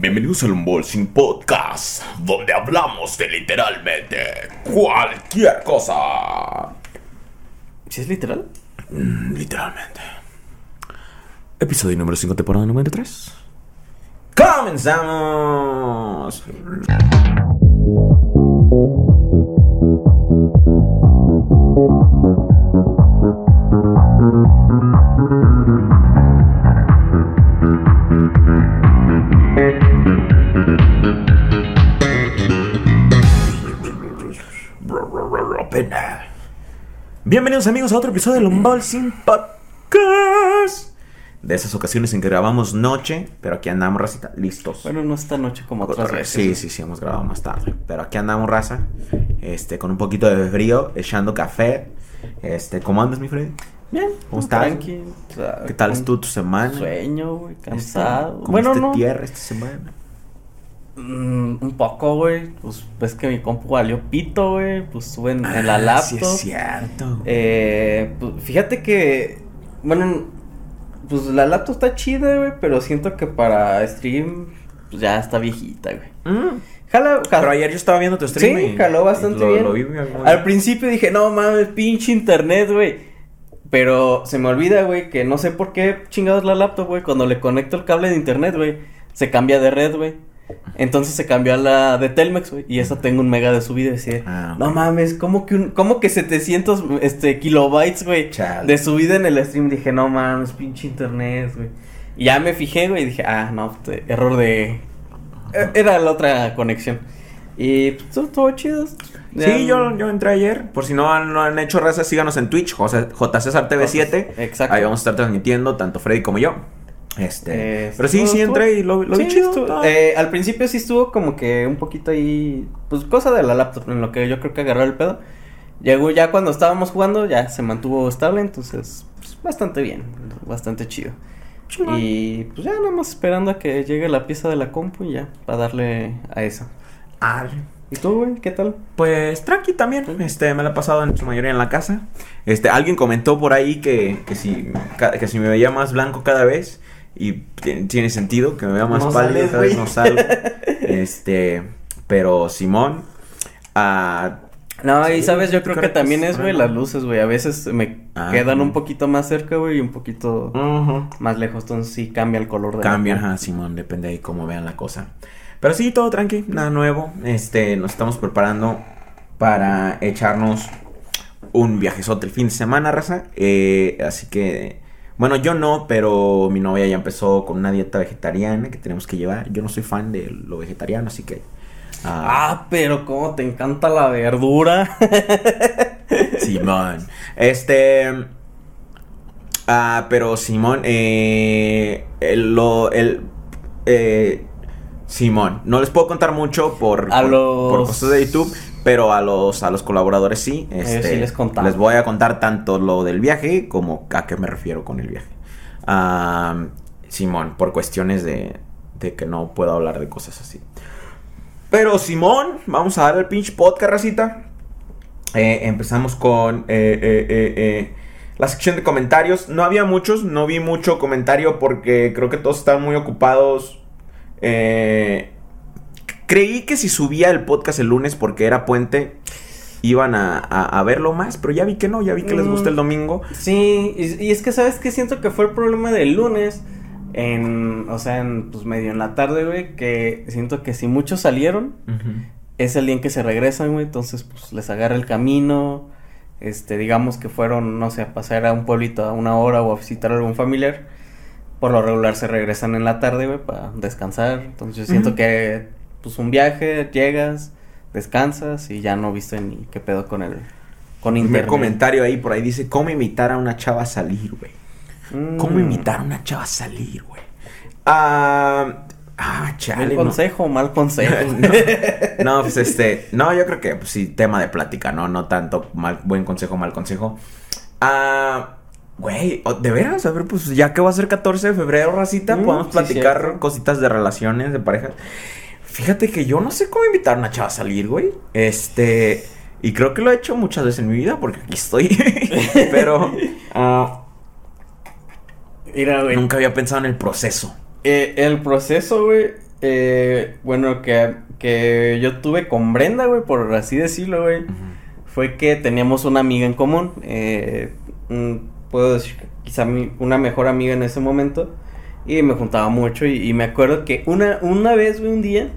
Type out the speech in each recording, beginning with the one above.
Bienvenidos al Unboxing Podcast, donde hablamos de literalmente cualquier cosa. ¿Sí es literal? Mm, literalmente. Episodio número 5, temporada número 3. ¡Comenzamos! Bienvenidos amigos a otro episodio del Unboxing Podcast. De esas ocasiones en que grabamos noche, pero aquí andamos, racita, listos. Bueno, no esta noche como otras veces. Sí, sí, sí, hemos grabado más tarde. Pero aquí andamos, raza. Este, con un poquito de frío, echando café. Este, ¿cómo andas, mi Freddy? Bien, ¿Cómo estás? Tranqui, ¿Qué tal estuvo tu semana? Sueño, güey, Este, cansado. ¿Comiste bueno, no. tierra esta semana? Mm, un poco, güey. Pues ves que mi compu valió pito, güey. Pues estuve en, en la Ah, laptop. Sí, es cierto. Eh, pues, fíjate que, bueno, pues la laptop está chida, güey, pero siento que para stream, pues ya está viejita, güey. Mm. Jala, jala- Pero ayer yo estaba viendo tu stream. Sí, y- jaló bastante lo- bien. lo vi Al principio dije, no mames, pinche internet, güey. Pero se me olvida, güey, que no sé por qué chingados la laptop, güey. Cuando le conecto el cable de internet, güey, se cambia de red, güey. Entonces se cambió a la de Telmex, güey. Y esa tengo un mega de subida. Y decía, Ah, no mames, ¿cómo que, un, ¿cómo que 700 este, kilobytes, güey? De subida en el stream. Dije, no mames, pinche internet, güey. Y ya me fijé, güey, y dije, ah, no, te- error de... e- Era la otra conexión. Y pues, estuvo chido. Sí, yo, yo entré ayer. Por si no han, no han hecho raza, síganos en Twitch, José- JCSar TV7. Exacto. Ahí vamos a estar transmitiendo, tanto Freddy como yo. Este. Eh, pero sí, sí entré y lo, lo vi Sí, chido. estuvo- todo. eh, al principio sí estuvo como que un poquito ahí, pues cosa de la laptop, en lo que yo creo que agarró el pedo. Llegó ya cuando estábamos jugando, ya se mantuvo estable, entonces pues, bastante bien, bastante chido. Y pues ya nada más esperando a que llegue la pieza de la compu y ya, para darle a esa. Arre. ¿Y tú, güey? ¿Qué tal? Pues tranqui también, este, me la he pasado en su mayoría en la casa. Este, alguien comentó por ahí que, que si, que si me veía más blanco cada vez, y ti- tiene sentido, que me vea más No pálido sales, cada vez no salgo. este, pero Simón, ah, No, y sabes, yo creo que también es- güey, las luces, güey. A veces me Ah, quedan un poquito más cerca, güey, y un poquito más lejos, entonces sí cambia el color de la Cambia, ajá, Simón, depende de cómo vean la cosa. Pero sí, todo tranqui, nada nuevo. Este, nos estamos preparando para echarnos un viajezote el fin de semana, raza. Eh, así que, bueno, yo no, pero mi novia ya empezó con una dieta vegetariana que tenemos que llevar. Yo no soy fan de lo vegetariano, así que. ah, Ah, pero cómo te encanta la verdura. Simón. Este. Ah, pero Simón, eh, el, lo, el, eh, Simón, no les puedo contar mucho por, A por, los- por cosas de YouTube, pero a los, a los colaboradores sí. Este, sí les contamos. les voy a contar tanto lo del viaje como a qué me refiero con el viaje. Simón, por cuestiones de, de que no puedo hablar de cosas así. Pero Simón, vamos a dar el pinche podcast, racita. Eh, empezamos con eh, eh, la sección de comentarios. No había muchos, no vi mucho comentario porque creo que todos estaban muy ocupados. Eh, creí que si subía el podcast el lunes porque era puente, iban a, a- a verlo más, pero ya vi que no, ya vi que les Mm. gusta el domingo. Sí, y, y es que sabes que siento que fue el problema del lunes. En, o sea, en, pues medio en la tarde, güey, que siento que si muchos salieron, es el día en que se regresan, güey, entonces pues les agarra el camino, este, digamos que fueron, no sé, a pasar a un pueblito a una hora o a visitar a algún familiar, por lo regular se regresan en la tarde, güey, para descansar, entonces yo siento que, pues un viaje, llegas, descansas y ya no viste ni qué pedo con el, con Un internet. comentario ahí por ahí dice, ¿cómo invitar a una chava a salir, güey? ¿Cómo Mm. invitar a una chava a salir, güey? Ah, ah, chale. Mal no. consejo, mal consejo. no, no, pues este, no, yo creo que pues, sí, tema de plática, ¿no? No tanto mal, buen consejo, mal consejo. Ah, güey, de veras, a ver, pues ya que va a ser 14 de febrero, racita, Mm, podemos platicar cositas de relaciones, de parejas. Fíjate que yo no sé cómo invitar a una chava a salir, güey. Este, y creo que lo he hecho muchas veces en mi vida porque aquí estoy. Pero ah, Mira, güey. nunca había pensado en el proceso. Eh, el proceso, güey, eh, bueno, que, que yo tuve con Brenda, güey, por así decirlo, güey, fue que teníamos una amiga en común. Eh, puedo decir quizá mi, una mejor amiga en ese momento. Y me juntaba mucho. Y, me acuerdo que una, una vez, un día,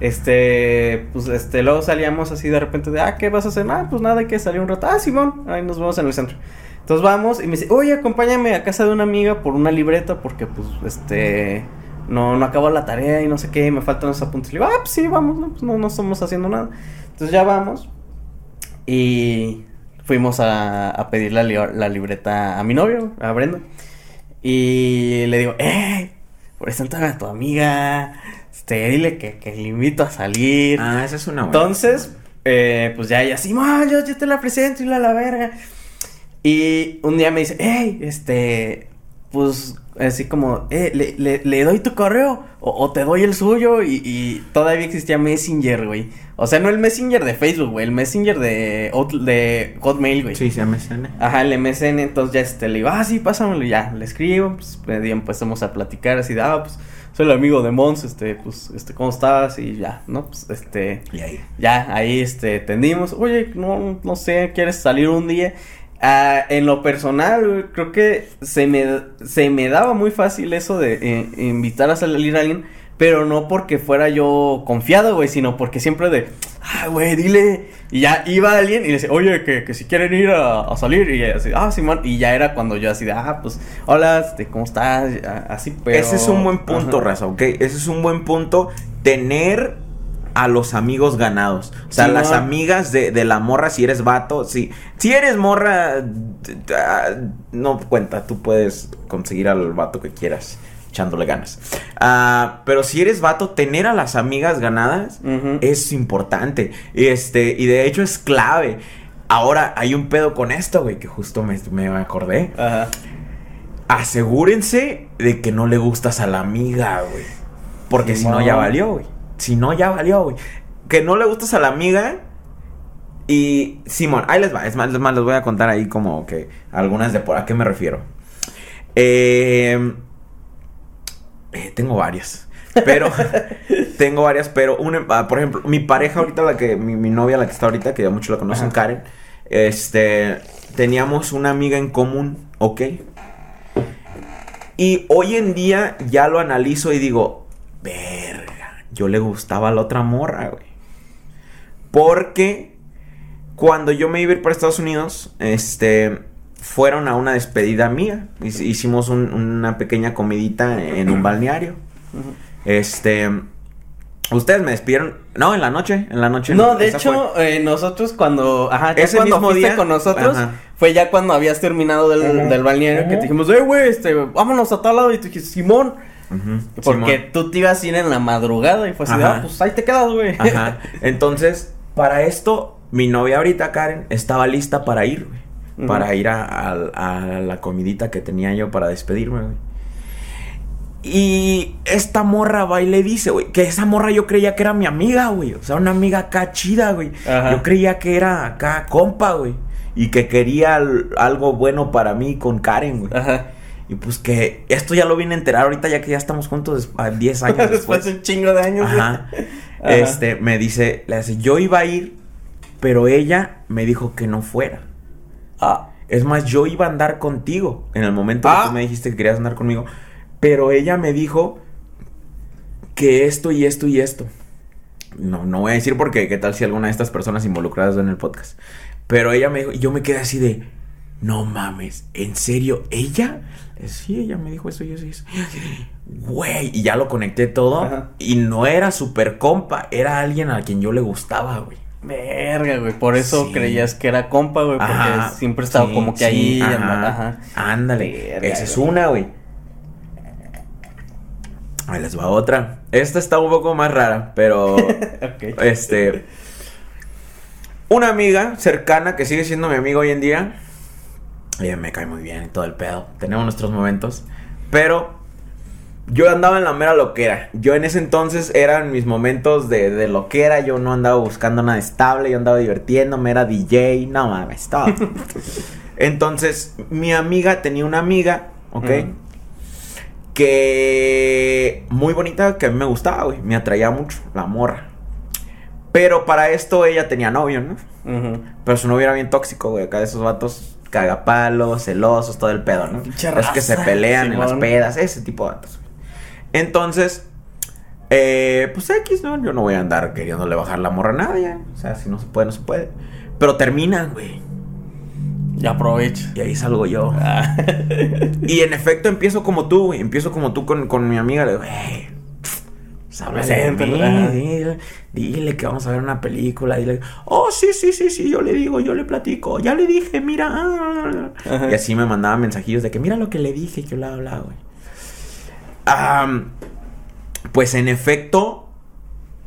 este, pues, este, luego salíamos así de repente de, ah, ¿qué vas a hacer? Ah, pues nada, que salir un rato. Ah, Simón, ahí nos vemos en el centro. Entonces vamos y me dice, oye, acompáñame a casa de una amiga por una libreta porque, pues, este, no, no acabo la tarea y no sé qué, me faltan los apuntes. Le digo, ah, pues sí, vamos, no, pues no, no estamos haciendo nada. Entonces ya vamos y fuimos a, a pedir la, la, libreta a mi novio, a Brenda. Y le digo, eh, preséntame a tu amiga, este, dile que, que le invito a salir. Ah, esa es una buena. Entonces, eh, pues ya ella así, yo, yo te la presento y la la verga. Y un día me dice, hey, este, pues así como, eh, le, le, le doy tu correo o, te doy el suyo y, y, todavía existía Messenger, güey. O sea, no el Messenger de Facebook, güey, el Messenger de, de Hotmail, güey. Sí, sí, MSN. Ajá, el MSN, entonces ya este, le digo, ah, sí, pásamelo, ya, le escribo, pues empezamos a platicar así de, ah, pues soy el amigo de Mons, este, pues, este, ¿cómo estás? Y ya, ¿no? Pues, este, y ahí. ya, ahí, este, tendimos, oye, no, no sé, ¿quieres salir un día? Ah, en lo personal, creo que se me, se me daba muy fácil eso de eh, invitar a salir a alguien, pero no porque fuera yo confiado, güey, sino porque siempre de, ah, güey, dile. Y ya iba alguien y le decía, oye, que, que si quieren ir a, salir. Y así, ah, Simón. Y ya era cuando yo así de, ah, pues, hola, este, ¿cómo estás? Así, pero. Ese es un buen punto, Raza, ¿ok? Ese es un buen punto. Tener a los amigos ganados. O sea, las amigas de, de, la morra, si eres vato, si, si eres morra, no cuenta, tú puedes conseguir al vato que quieras echándole ganas. Ah, pero si eres vato, tener a las amigas ganadas es importante. Este, y de hecho es clave. Ahora hay un pedo con esto, güey, que justo me, me acordé. Ajá. Asegúrense de que no le gustas a la amiga, güey. Porque si no, ya valió, güey. Si no, ya valió, güey. Que no le gustas a la amiga. Y Simón, ahí les va. Es más, les, les voy a contar ahí como que algunas de por a qué me refiero. Eh, eh, tengo varias. Pero, tengo varias, pero una, ah, por ejemplo, mi pareja ahorita, la que, mi, novia, la que está ahorita, que ya muchos la conocen, Karen, este, teníamos una amiga en común, ¿ok? Y hoy en día ya lo analizo y digo, verga, yo le gustaba a la otra morra, güey. Porque cuando yo me iba a ir para Estados Unidos, este, fueron a una despedida mía. Hicimos una pequeña comidita en un balneario. Este. Ustedes me despidieron. No, en la noche. En la noche. No, de hecho, eh, nosotros cuando. Ajá, ese cuando mismo día con nosotros. Fue ya cuando habías terminado del, balneario que te dijimos, eh, güey, este, vámonos a tal lado. Y tú dijiste, Simón. Porque tú te ibas a ir en la madrugada y fue así, ah, pues ahí te quedas, güey. Ajá. Entonces, para esto, mi novia ahorita, Karen, estaba lista para ir, güey para ir a, la comidita que tenía yo para despedirme, güey. Y esta morra va y le dice, güey, que esa morra yo creía que era mi amiga, güey. O sea, una amiga acá chida, güey. Yo creía que era acá compa, güey. Y que quería algo bueno para mí con Karen, güey. Ajá. Y pues que esto ya lo vine a enterar ahorita ya que ya estamos juntos a 10 años después. después de un chingo de años. Ajá. Este, me dice, le dice, yo iba a ir, pero ella me dijo que no fuera. Ah, es más, yo iba a andar contigo en el momento que tú ah. me dijiste que querías andar conmigo. Pero ella me dijo que esto y esto y esto. No, no voy a decir porque qué tal si alguna de estas personas involucradas en el podcast. Pero ella me dijo, y yo me quedé así de, no mames, ¿en serio? ¿Ella? Sí, ella me dijo eso y eso y eso. Güey, y ya lo conecté todo. Y no era super compa, era alguien a quien yo le gustaba, güey. Verga, güey. Por eso creías que era compa, güey. Porque siempre estaba como que ahí. Ajá. Ándale. Esa es una, güey. Ahí les va otra. Esta está un poco más rara, pero. Este. Una amiga cercana que sigue siendo mi amiga hoy en día. Ella me cae muy bien y todo el pedo. Tenemos nuestros momentos. Pero yo andaba en la mera loquera. Yo en ese entonces eran mis momentos de, de loquera. Yo no andaba buscando nada estable. Yo andaba divirtiéndome. Era DJ. No mames, todo. entonces, mi amiga tenía una amiga, ¿ok? Que muy bonita, que a mí me gustaba, güey. Me atraía mucho, la morra. Pero para esto ella tenía novio, ¿no? Pero su novio era bien tóxico, güey. Acá de esos vatos cagapalos, celosos, todo el pedo, ¿no? Es que se pelean en las pedas, ese tipo de güey. Entonces, eh, pues X, ¿no? Yo no voy a andar queriéndole bajar la morra a nadie. O sea, si no se puede, no se puede. Pero terminan, güey. Y aprovecha. Y ahí salgo yo. Ah. Y en efecto empiezo como tú, güey. Empiezo como tú con, con mi amiga. Le digo, hey, ajá. dile, dile que vamos a ver una película. Dile, oh, sí, sí, sí, sí, yo le digo, yo le platico. Ya le dije, mira. ah". Ajá. Y así me mandaba mensajillos de que mira lo que le dije, que bla, bla, güey. Am, pues en efecto,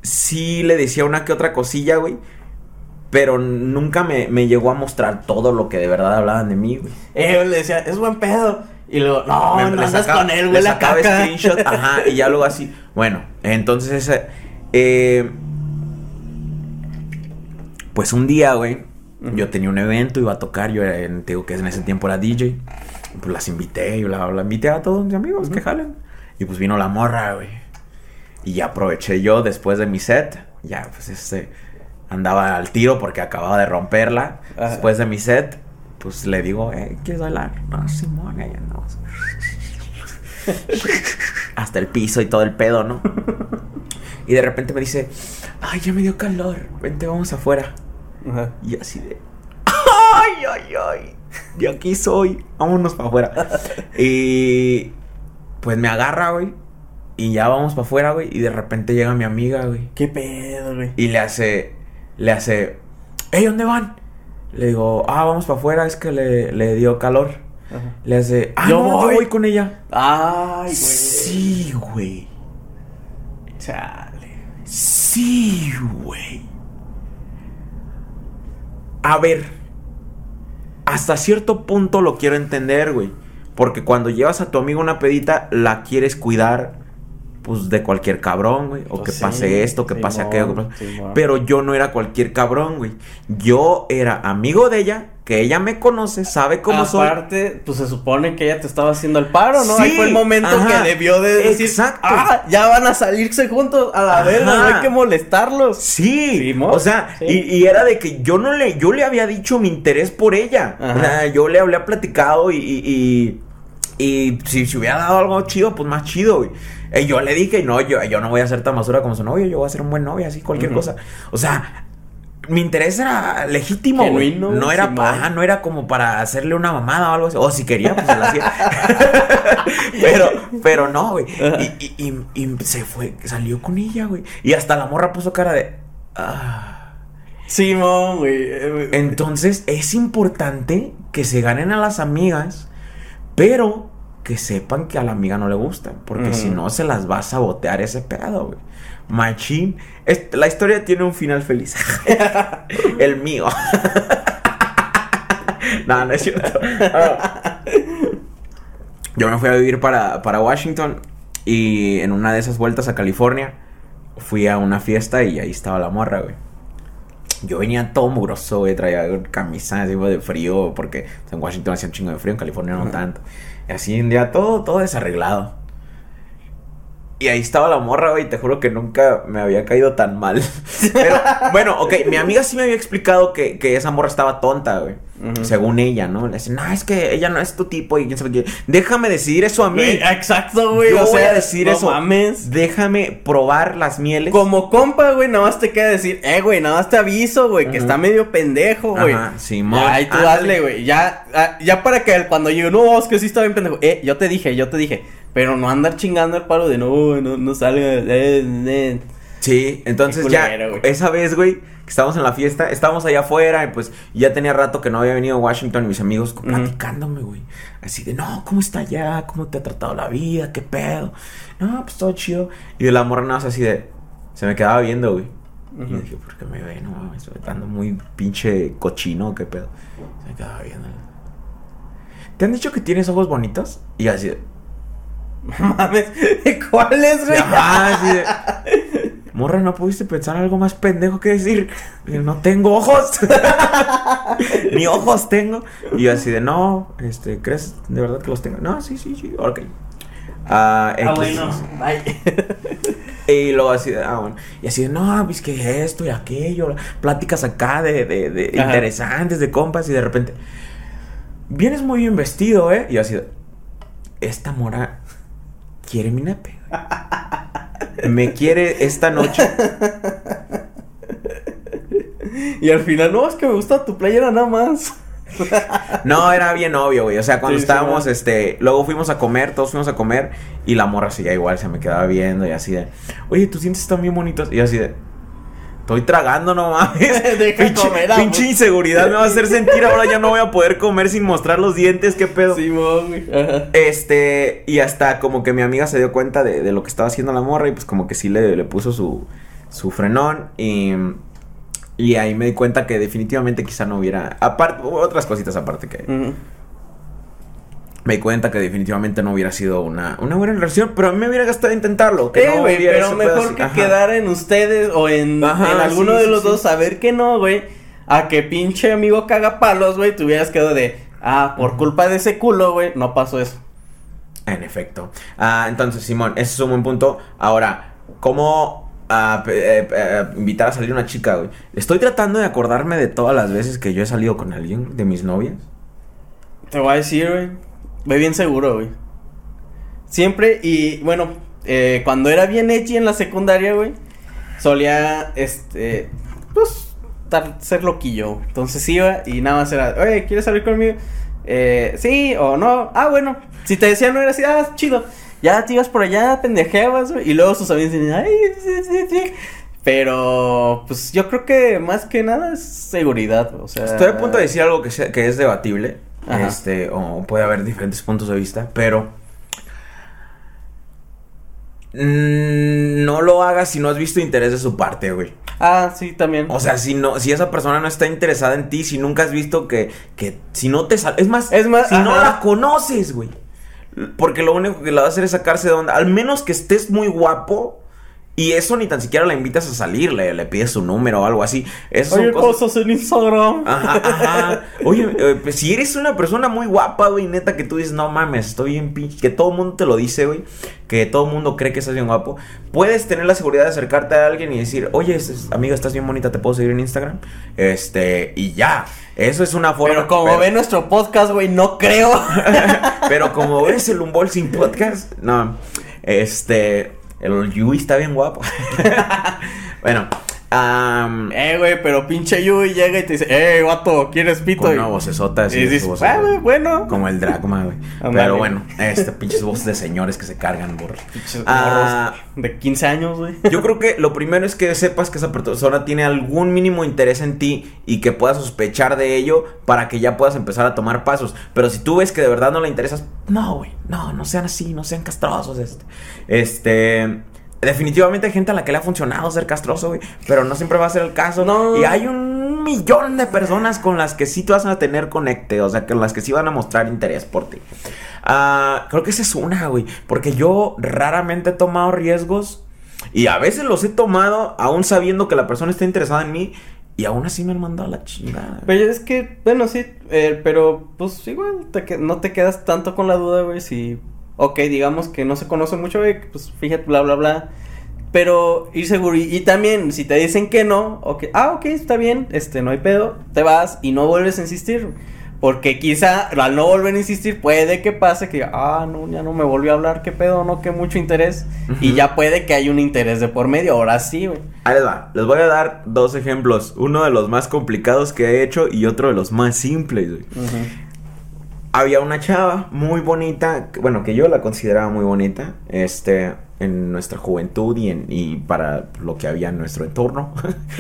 sí le decía una que otra cosilla, güey. Pero nunca me, me llegó a mostrar todo lo que de verdad hablaban de mí, güey. Eh, le decía, es buen pedo. Y luego, no, Me- no andas con él, güey, la caca. screenshot, ajá, y ya luego así. Bueno, entonces ese, eh, pues un día, güey, yo tenía un evento, iba a tocar, yo era, te digo que en ese tiempo era DJ, pues las invité, yo la, la invité a todos mis amigos que jalen, y pues vino la morra, güey, y ya aproveché yo después de mi set, ya pues este, andaba al tiro porque acababa de romperla, Ajá. después de mi set, pues le digo, eh, ¿quieres bailar? No, Simón, ella no. Hasta el piso y todo el pedo, ¿no? Y de repente me dice, ay, ya me dio calor, vente, vamos afuera. Ajá. Y así de, ay, ay, ay, de aquí soy, vámonos para afuera. y pues me agarra, güey, y ya vamos para afuera, güey, y de repente llega mi amiga, güey. ¿Qué pedo, güey? Y le hace, le hace, hey, ¿dónde van? Le digo, ah, vamos para afuera, es que le, le dio calor. Ajá. Le hace, ah, Yo no, yo voy. voy con ella. Ay, güey. Sí, güey. Chale. Sí, güey. A ver. Hasta cierto punto lo quiero entender, güey. Porque cuando llevas a tu amigo una pedita, la quieres cuidar, pues, de cualquier cabrón, güey. O Pues que sí, pase esto, que pase aquello. Pero yo no era cualquier cabrón, güey. Yo era amigo de ella, que ella me conoce, sabe cómo soy. Aparte, pues se supone que ella te estaba haciendo el paro, ¿no? Ahí fue el momento ajá, que debió de decir, exacto. ah, ya van a salirse juntos a la verga, no hay que molestarlos. Sí, o sea, y, y era de que yo no le, yo le había dicho mi interés por ella. Ajá. O sea, yo le había platicado y, y, y- y si se hubiera dado algo chido, pues más chido, güey. Eh, yo le dije, no, yo, yo no voy a ser tan basura como su novio, yo voy a ser un buen novio, así cualquier cosa. O sea, mi interés era legítimo. Genuino, No era, no era como para hacerle una mamada o algo así. O si quería, pues se la hacía. pero, pero no, güey. Y, y, y- y se fue, salió con ella, güey. Y hasta la morra puso cara de. "Ah". Simón, güey. Entonces es importante que se ganen a las amigas, pero que sepan que a la amiga no le gusta, porque si no se las va a sabotear ese pedo, güey. Machín. La historia tiene un final feliz. El mío. no, no es cierto. Yo me fui a vivir para, para Washington y en una de esas vueltas a California fui a una fiesta y ahí estaba la morra, güey. Yo venía todo mugroso, güey, traía camisa así de frío, porque en Washington hacía un chingo de frío, en California no tanto. Y así un día todo, todo desarreglado. Y ahí estaba la morra, güey, te juro que nunca me había caído tan mal. Pero, bueno, ok, mi amiga sí me había explicado que, que esa morra estaba tonta, güey. Según ella, ¿no? Le dice, no, es que ella no es tu tipo y quién sabe qué. Déjame decidir eso a mí. exacto, güey. Yo o voy sea, a decir no eso. mames. Déjame probar las mieles. Como compa, güey, nada más te queda decir, eh, güey, nada más te aviso, güey, que está medio pendejo, güey. Ajá, Simón. Ya, ahí tú dale, güey. Ya, ah, ya para que cuando llegue, no, es que sí está bien pendejo. Eh, yo te dije, yo te dije. Pero no andar chingando el palo de no, no, no salga. eh, eh. Sí, entonces ya, esa vez, güey, que estábamos en la fiesta, estábamos allá afuera y pues ya tenía rato que no había venido a Washington y mis amigos platicándome, güey. Así de, no, ¿cómo está allá? ¿Cómo te ha tratado la vida? ¿Qué pedo? No, pues todo chido. Y de la morra nada más así de, se me quedaba viendo, güey. Y yo Ujú. dije, ¿por qué me ve? No mames, ando muy pinche cochino, ¿qué pedo? Se me quedaba viendo. ¿Te han dicho que tienes ojos bonitos? Y así de, Mames, ¿cuáles, güey? Ajá, así de, Morra, ¿no pudiste pensar algo más pendejo que decir? No tengo ojos. Ni ojos tengo. Y yo así de, no, este, ¿crees de verdad que los tengo? No, sí, sí, sí, ok. Ah, Ah, X. bueno. Bye. Y luego así de, ah, bueno. Y así de, no, pues que esto y aquello. Pláticas acá de, de, de interesantes, de compas. Y de repente, vienes muy bien vestido, ¿eh? Y yo así de, esta mora quiere mi nepe. güey. Me quiere esta noche. Y al final, no, es que me gusta tu playera nada más. No, era bien obvio, güey. O sea, cuando Sí, estábamos, este, luego fuimos a comer, todos fuimos a comer, y la morra seguía igual, se me quedaba viendo y así de, oye, tus dientes están bien bonitos. Y yo así de, estoy tragando, no mames. Deja pinche, comer, pinche inseguridad me va a hacer sentir, ahora ya no voy a poder comer sin mostrar los dientes, qué pedo. Güey. Ajá. Este, y hasta como que mi amiga se dio cuenta de, de lo que estaba haciendo la morra y pues como que sí le, le puso su, su frenón y, y ahí me di cuenta que definitivamente quizá no hubiera, aparte, otras cositas aparte que Ujú. Me di cuenta que definitivamente no hubiera sido una, una buena relación, pero a mí me hubiera gastado intentarlo. Que Eh, no güey, pero mejor que Ajá. quedar en ustedes o en, Ajá, en alguno sí, de sí, los sí. dos saber que no, güey. A que pinche amigo caga palos, güey, te hubieras quedado de, ah, por culpa de ese culo, güey, no pasó eso. En efecto. Ah, entonces, Simón, ese es un buen punto. Ahora, ¿cómo ah, eh, eh, invitar a salir una chica, güey? Estoy tratando de acordarme de todas las veces que yo he salido con alguien, de mis novias. Te voy a decir, güey, ve bien seguro, güey. Siempre, y bueno, eh, cuando era bien edgy en la secundaria, güey, solía, este, pues, tar- ser loquillo. Entonces iba y nada más era, oye, ¿quieres salir conmigo? Eh, sí o no. Ah, bueno. Si te decían no era así, ah, chido. Ya te ibas por allá, pendejeabas, güey. Y luego sus amigos decían, ay, sí, sí, sí. Pero, pues yo creo que más que nada es seguridad, o sea. Estoy a punto de decir algo que es debatible. Ajá. Este, o puede haber diferentes puntos de vista, pero. mm, No lo hagas si no has visto interés de su parte, güey. Ah, sí, también. O sea, si no, si esa persona no está interesada en ti, si nunca has visto que, que si no te es más, Es más, si no la conoces, güey. Porque lo único que la va a hacer es sacarse de onda. Al menos que estés muy guapo. Y eso ni tan siquiera la invitas a salir, le, le pides su número o algo así. Eso Oye, cosas. cosas en Instagram. Ajá, ajá. Oye, eh, pues, si eres una persona muy guapa, güey, neta, que tú dices, no mames, estoy bien pinche. Que todo el mundo te lo dice, güey. Que todo el mundo cree que estás bien guapo. Puedes tener la seguridad de acercarte a alguien y decir, oye, es- es- amiga, estás bien bonita, te puedo seguir en Instagram. Este, y ya. Eso es una forma. Pero como pero- ve nuestro podcast, güey, no creo. pero como ves el Unboxing Podcast, no. Este, el Yui está bien guapo. bueno, eh, güey, pero pinche Yui llega y te dice, eh, guato, ¿quieres pito? con una vocesota así. Y dices, vocesota. ah, güey, bueno. Como el Dragma, güey. Pero bueno, este pinches voces de señores que se cargan. Pinches Ah, de 15 años, güey. yo creo que lo primero es que sepas que esa persona tiene algún mínimo interés en ti y que puedas sospechar de ello para que ya puedas empezar a tomar pasos. Pero si tú ves que de verdad no le interesas, no, güey, no, no sean así, no sean castrosos. Este, este, definitivamente hay gente a la que le ha funcionado ser castroso, güey, pero no siempre va a ser el caso. No. Y hay un millón de personas con las que sí te vas a tener conecte, o sea, con las que sí van a mostrar interés por ti. Ah, creo que esa es una, güey, porque yo raramente he tomado riesgos. Y a veces los he tomado aún sabiendo que la persona está interesada en mí. Y aún así me han mandado a la chingada. Pero es que, bueno, sí, eh, pero pues igual te que- no te quedas tanto con la duda, güey, si, ok, digamos que no se conoce mucho, pues fíjate, bla, bla, bla. Pero ir seguro, y, y también, si te dicen que no, ok, ah, ok, está bien, este, no hay pedo, te vas y no vuelves a insistir. Porque quizá al no volver a insistir puede que pase que, ah, no, ya no me volvió a hablar, qué pedo, no, que mucho interés. Y ya puede que haya un interés de por medio, ahora sí, güey. Ahí les va. Les voy a dar dos ejemplos. Uno de los más complicados que he hecho y otro de los más simples. güey. Había una chava muy bonita, bueno, que yo la consideraba muy bonita, este, en nuestra juventud y, en, y para lo que había en nuestro entorno.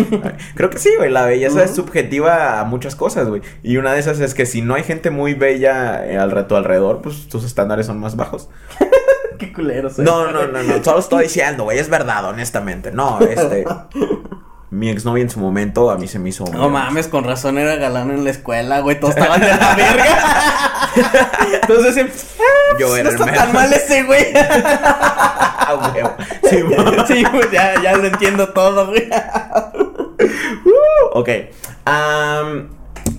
Creo que sí, güey, la belleza es subjetiva a muchas cosas, güey. Y una de esas es que si no hay gente muy bella eh, al reto alrededor, pues tus estándares son más bajos. Qué culero, soy. No, no, no, no, solo estoy diciendo, güey, es verdad, honestamente. No, este, mi exnovia en su momento a mí se me hizo... No mames, con razón era galán en la escuela, güey. Todos estaban de la verga. Entonces decían, "Ah, Yo no era el está tan mal ese, güey. Ah, huevo. Sí, sí, pues ya, ya lo entiendo todo, güey. Uh, ok.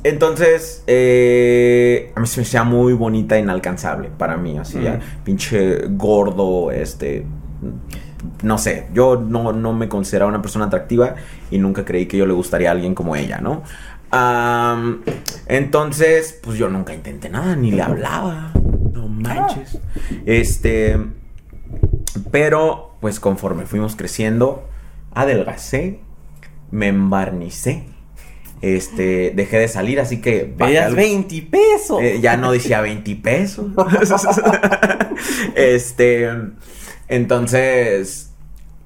Entonces, eh, a mí se me hacía muy bonita e inalcanzable para mí, así ya, pinche gordo, este, no sé, yo no, no me consideraba una persona atractiva y nunca creí que yo le gustaría a alguien como ella, ¿no? Entonces, pues yo nunca intenté nada, ni le hablaba, no manches. Este, pero, pues conforme fuimos creciendo, adelgacé, me embarnicé. Este, dejé de salir, así que al- 20 pesos. eh, ya no decía 20 pesos. este, entonces,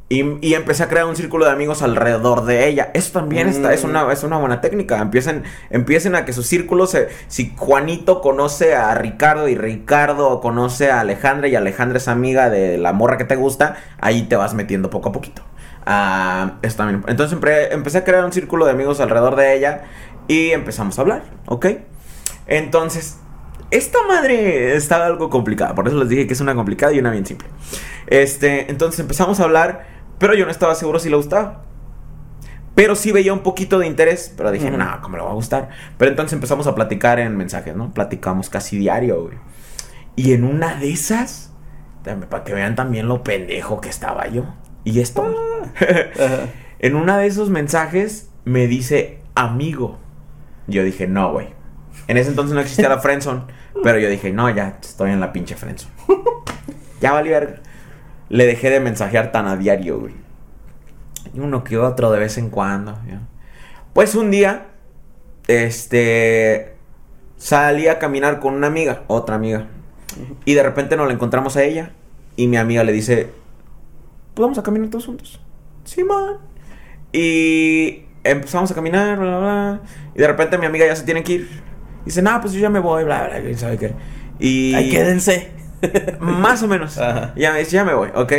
y, y empecé a crear un círculo de amigos alrededor de ella. Eso también está, es, una, es una buena técnica. Empiecen, empiecen a que su círculo se... Si Juanito conoce a Ricardo y Ricardo conoce a Alejandra y Alejandra es amiga de la morra que te gusta, ahí te vas metiendo poco a poquito. Ah, eso también. Entonces empe- empecé a crear un círculo de amigos alrededor de ella y empezamos a hablar, ¿ok? Entonces, esta madre estaba algo complicada, por eso les dije que es una complicada y una bien simple. Este, entonces empezamos a hablar, pero yo no estaba seguro si le gustaba. Pero sí veía un poquito de interés, pero dije, Ujú. no, ¿cómo le va a gustar? Pero entonces empezamos a platicar en mensajes, ¿no? Platicamos casi diario, güey. Y en una de esas, para que vean también lo pendejo que estaba yo. Y esto, Ajá. en una de esos mensajes me dice amigo. Yo dije, no, güey. En ese entonces no existía la friendzone, pero yo dije, no, ya estoy en la pinche friendzone. ya valí verga. Le dejé de mensajear tan a diario, güey. Y uno que otro de vez en cuando. ya. Pues un día, este, salí a caminar con una amiga, otra amiga. Y de repente nos la encontramos a ella. Y mi amiga le dice, pues vamos a caminar todos juntos. Simón. Y empezamos a caminar, bla, bla, bla. Y de repente mi amiga ya se tiene que ir. Dice, no, pues yo ya me voy, bla, bla, quién sabe qué. Y... Ahí quédense. Más o menos. Ajá. Ya ya me voy, ok.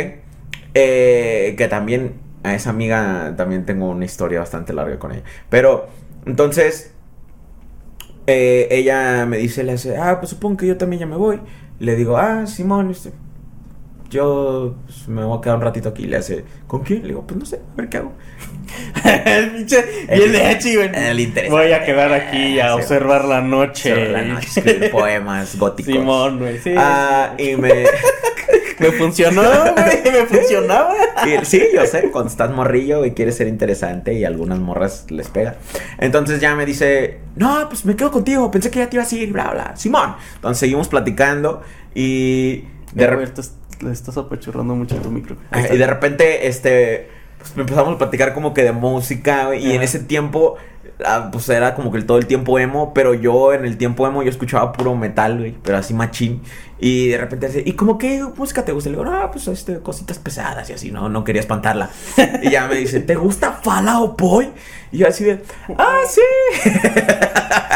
Eh, que también a esa amiga también tengo una historia bastante larga con ella. Pero, entonces, eh, ella me dice, le hace, ah, pues supongo que yo también ya me voy. Le digo, ah, Simón, este, yo pues, me voy a quedar un ratito aquí. Le hace, ¿con quién? Le digo, pues no sé, a ver qué hago. El pinche. Güey. El interesante. Voy a quedar aquí a Sí, observar la noche. Sobre la noche, escribir poemas góticos. Simón, güey. Sí. Ah, y me... Me funcionó, güey. Me funcionaba. Y- Sí, yo sé, cuando estás morrillo y quieres ser interesante y algunas morras les pega. Entonces ya me dice, no, pues me quedo contigo, pensé que ya te ibas a ir, bla, bla. Simón. Entonces seguimos platicando y de, De re- repente le estás apachurrando mucho tu micro. Ajá, y de repente, este, pues empezamos a platicar como que de música güey, y en ese tiempo, ah, pues era como que todo el tiempo emo, pero yo en el tiempo emo yo escuchaba puro metal, güey, pero así machín. Y de repente dice, ¿y como qué música te gusta? Y le digo, no, pues este, cositas pesadas y así, no, no quería espantarla. Y ya me dice, ¿te gusta Fala o Boy? Y yo así de, ah, sí.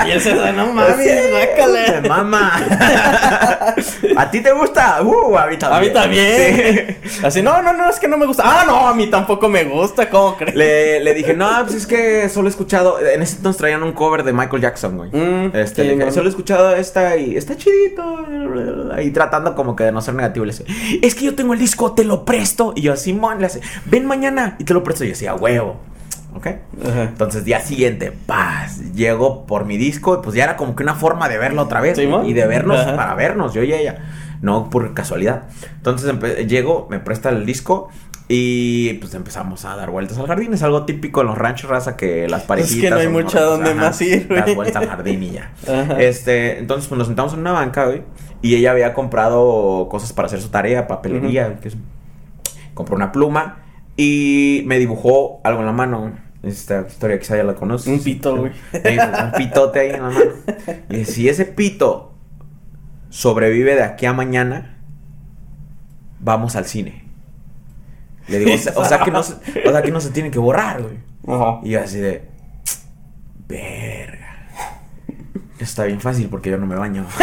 Y él se da, no mames, Sí, mama. ¿A ti te gusta? Uh, a mí A también. mí también. Sí. Así, no, no, no, es que no me gusta. Ah, no, a mí tampoco me gusta, ¿cómo crees? Le, le dije, no, pues es que solo he escuchado. En ese entonces traían un cover de Michael Jackson, güey. Mm, este, sí, le dije, solo he escuchado esta y está chidito. Y tratando como que de no ser negativo. Le decía, es que yo tengo el disco, te lo presto. Y yo, Simón, le hace, ven mañana y te lo presto. Y yo decía, huevo. ¿Ok? Ajá. Entonces, día siguiente, paz, llego por mi disco, y pues ya era como que una forma de verlo otra vez, Simón. y de vernos Ajá. para vernos, yo y ella, no por casualidad. Entonces, llego, me presta el disco, y pues empezamos a dar vueltas al jardín. Es algo típico en los ranchos, raza, que las parejitas... que no hay mucho a dónde más ir, güey. Das vueltas al jardín y ya. Ajá. Este, entonces, pues nos sentamos en una banca, güey, y ella había comprado cosas para hacer su tarea, papelería, que es- compró una pluma, y me dibujó algo en la mano. Esta historia quizá ya la conoces. Un pito, güey. Un pitote ahí en la mano. Y si ese pito sobrevive de aquí a mañana, vamos al cine. Le digo, o sea, o sea que no se, o sea que no se tiene que borrar, güey. Ajá. Y yo así de. Verga. Está bien fácil porque yo no me baño.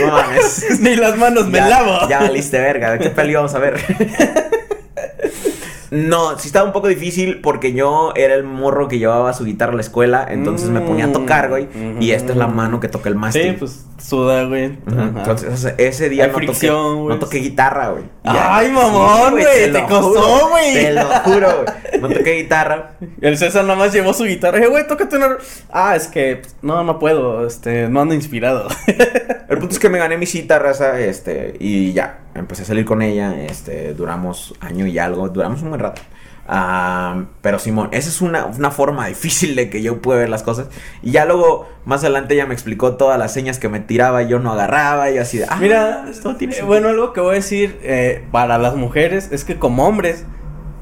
no mames. Ni las manos me Ya- lavo. Ya valiste verga. ¿De qué peli vamos a ver? No, sí estaba un poco difícil porque yo era el morro que llevaba su guitarra a la escuela, entonces me ponía a tocar, güey, y esta es la mano que toca el mástil. Sí, pues suda, güey. Entonces, ese día no toqué, fricción, güey. no toqué guitarra, güey. Ay, mamón, güey, te costó, güey. Te lo juro, güey. No toqué guitarra. El César nada más llevó su guitarra. Eh, güey, tócate una. Ah, es que no, no puedo. Este, no ando inspirado. El punto es que me gané mi cita, raza, este, y ya, empecé a salir con ella, este, duramos año y algo, duramos un buen rato. Ah, pero Simón, esa es una, una forma difícil de que yo pueda ver las cosas. Y ya luego, más adelante, ella me explicó todas las señas que me tiraba y yo no agarraba, y así de, ah, Mira, esto tiene eh, sentido". bueno, algo que voy a decir eh, para las mujeres es que como hombres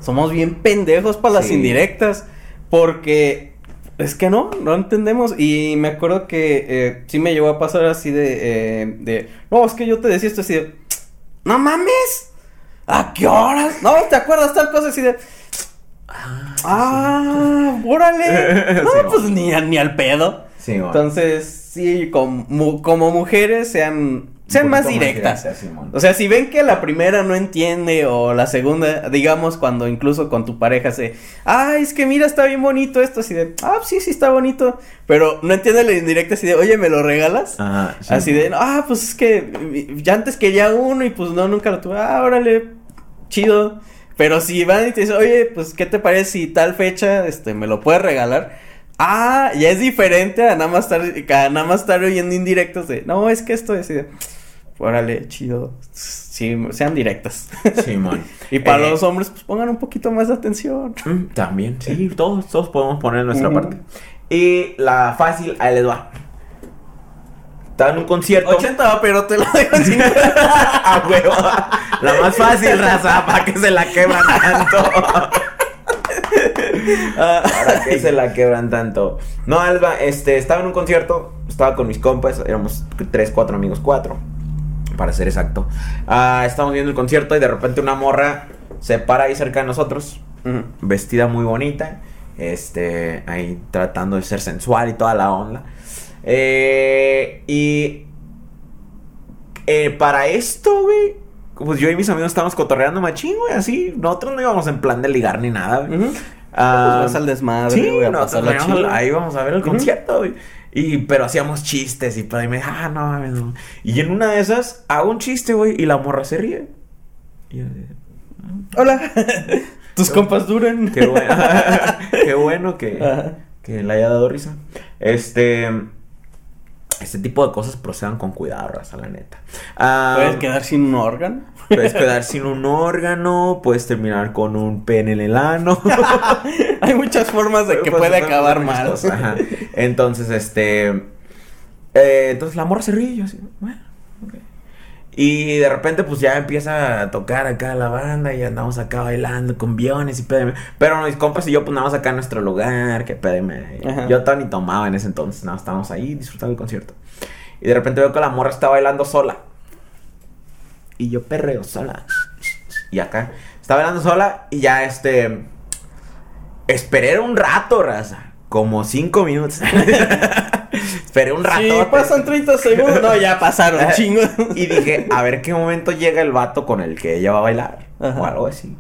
somos bien pendejos para las Sí. indirectas. Porque es que no, no entendemos. Y me acuerdo que eh, sí me llegó a pasar así de, eh, de. No, es que yo te decía esto así de. No mames. ¿A qué horas? No, ¿te acuerdas tal cosa así de. Ah, órale. No, Sí, pues ni, al pedo. Simón. Entonces, sí, como, como mujeres sean, sean más directas. O sea, si ven que la primera no entiende o la segunda, digamos, cuando incluso con tu pareja se, ay, es que mira, está bien bonito esto, así de, ah, sí, sí, está bonito, pero no entiende la indirecta así de, oye, ¿me lo regalas? Ajá, sí. Así de, ah, pues es que ya antes quería uno y pues no, nunca lo tuve, ah, órale, chido. Pero si van y te dicen, oye, pues, ¿qué te parece si tal fecha, este, me lo puedes regalar? Ah, ya es diferente a nada más estar, a nada más estar oyendo indirectos de, no, es que esto es, órale, chido. Sí, sean directas. Simón. y para Eh, los hombres, pues pongan un poquito más de atención. Mm, También, sí, todos, todos podemos poner nuestra parte. Y la fácil, ahí les va. Estaba en un concierto. 80, pero te lo dejo sin. A huevo. La más fácil, raza, para que se la quebran tanto. Ah, ¿Para qué se la quebran tanto? No, Alba, este, estaba en un concierto, estaba con mis compas, éramos tres, cuatro amigos, cuatro, para ser exacto. Ah, estábamos viendo el concierto y de repente una morra se para ahí cerca de nosotros, vestida muy bonita, este, ahí tratando de ser sensual y toda la onda. Eh, y eh, para esto, güey, pues yo y mis amigos estábamos cotorreando machín, güey, así. Nosotros no íbamos en plan de ligar ni nada, güey. Ujú. Ah, Pues vas al desmadre, sí, güey, a nosotros pasarla íbamos- chido. ahí vamos a ver el concierto, güey. Y, pero hacíamos chistes y para y me ah, no mames, no. Y en una de esas hago un chiste, güey, y la morra se ríe. Y yo Hola. Tus compas duran. Qué bueno, qué bueno que, que le haya dado risa. Este. Este tipo de cosas procedan con cuidado, raza, la neta. Ah, Puedes quedar sin un órgano. Puedes quedar sin un órgano, puedes terminar con un pene en el ano. Hay muchas formas de que Pues, puede acabar mal. ajá. Entonces, este. eh, entonces la morra se ríe y yo así, bueno. Y de repente, pues ya empieza a tocar acá la banda y andamos acá bailando con viones y pedeme. Pero mis compas y yo, pues nada más acá en nuestro lugar, que pedeme. Ajá. Yo todavía ni tomaba en ese entonces, nada, estábamos ahí disfrutando el concierto. Y de repente veo que la morra está bailando sola. Y yo perreo sola. Y acá, está bailando sola y ya este. Esperé un rato, raza. Como cinco minutos. Esperé un rato. Sí, pasan 30 segundos. No, ya pasaron, chingo. Y dije, a ver qué momento llega el vato con el que ella va a bailar. Ajá. O algo así.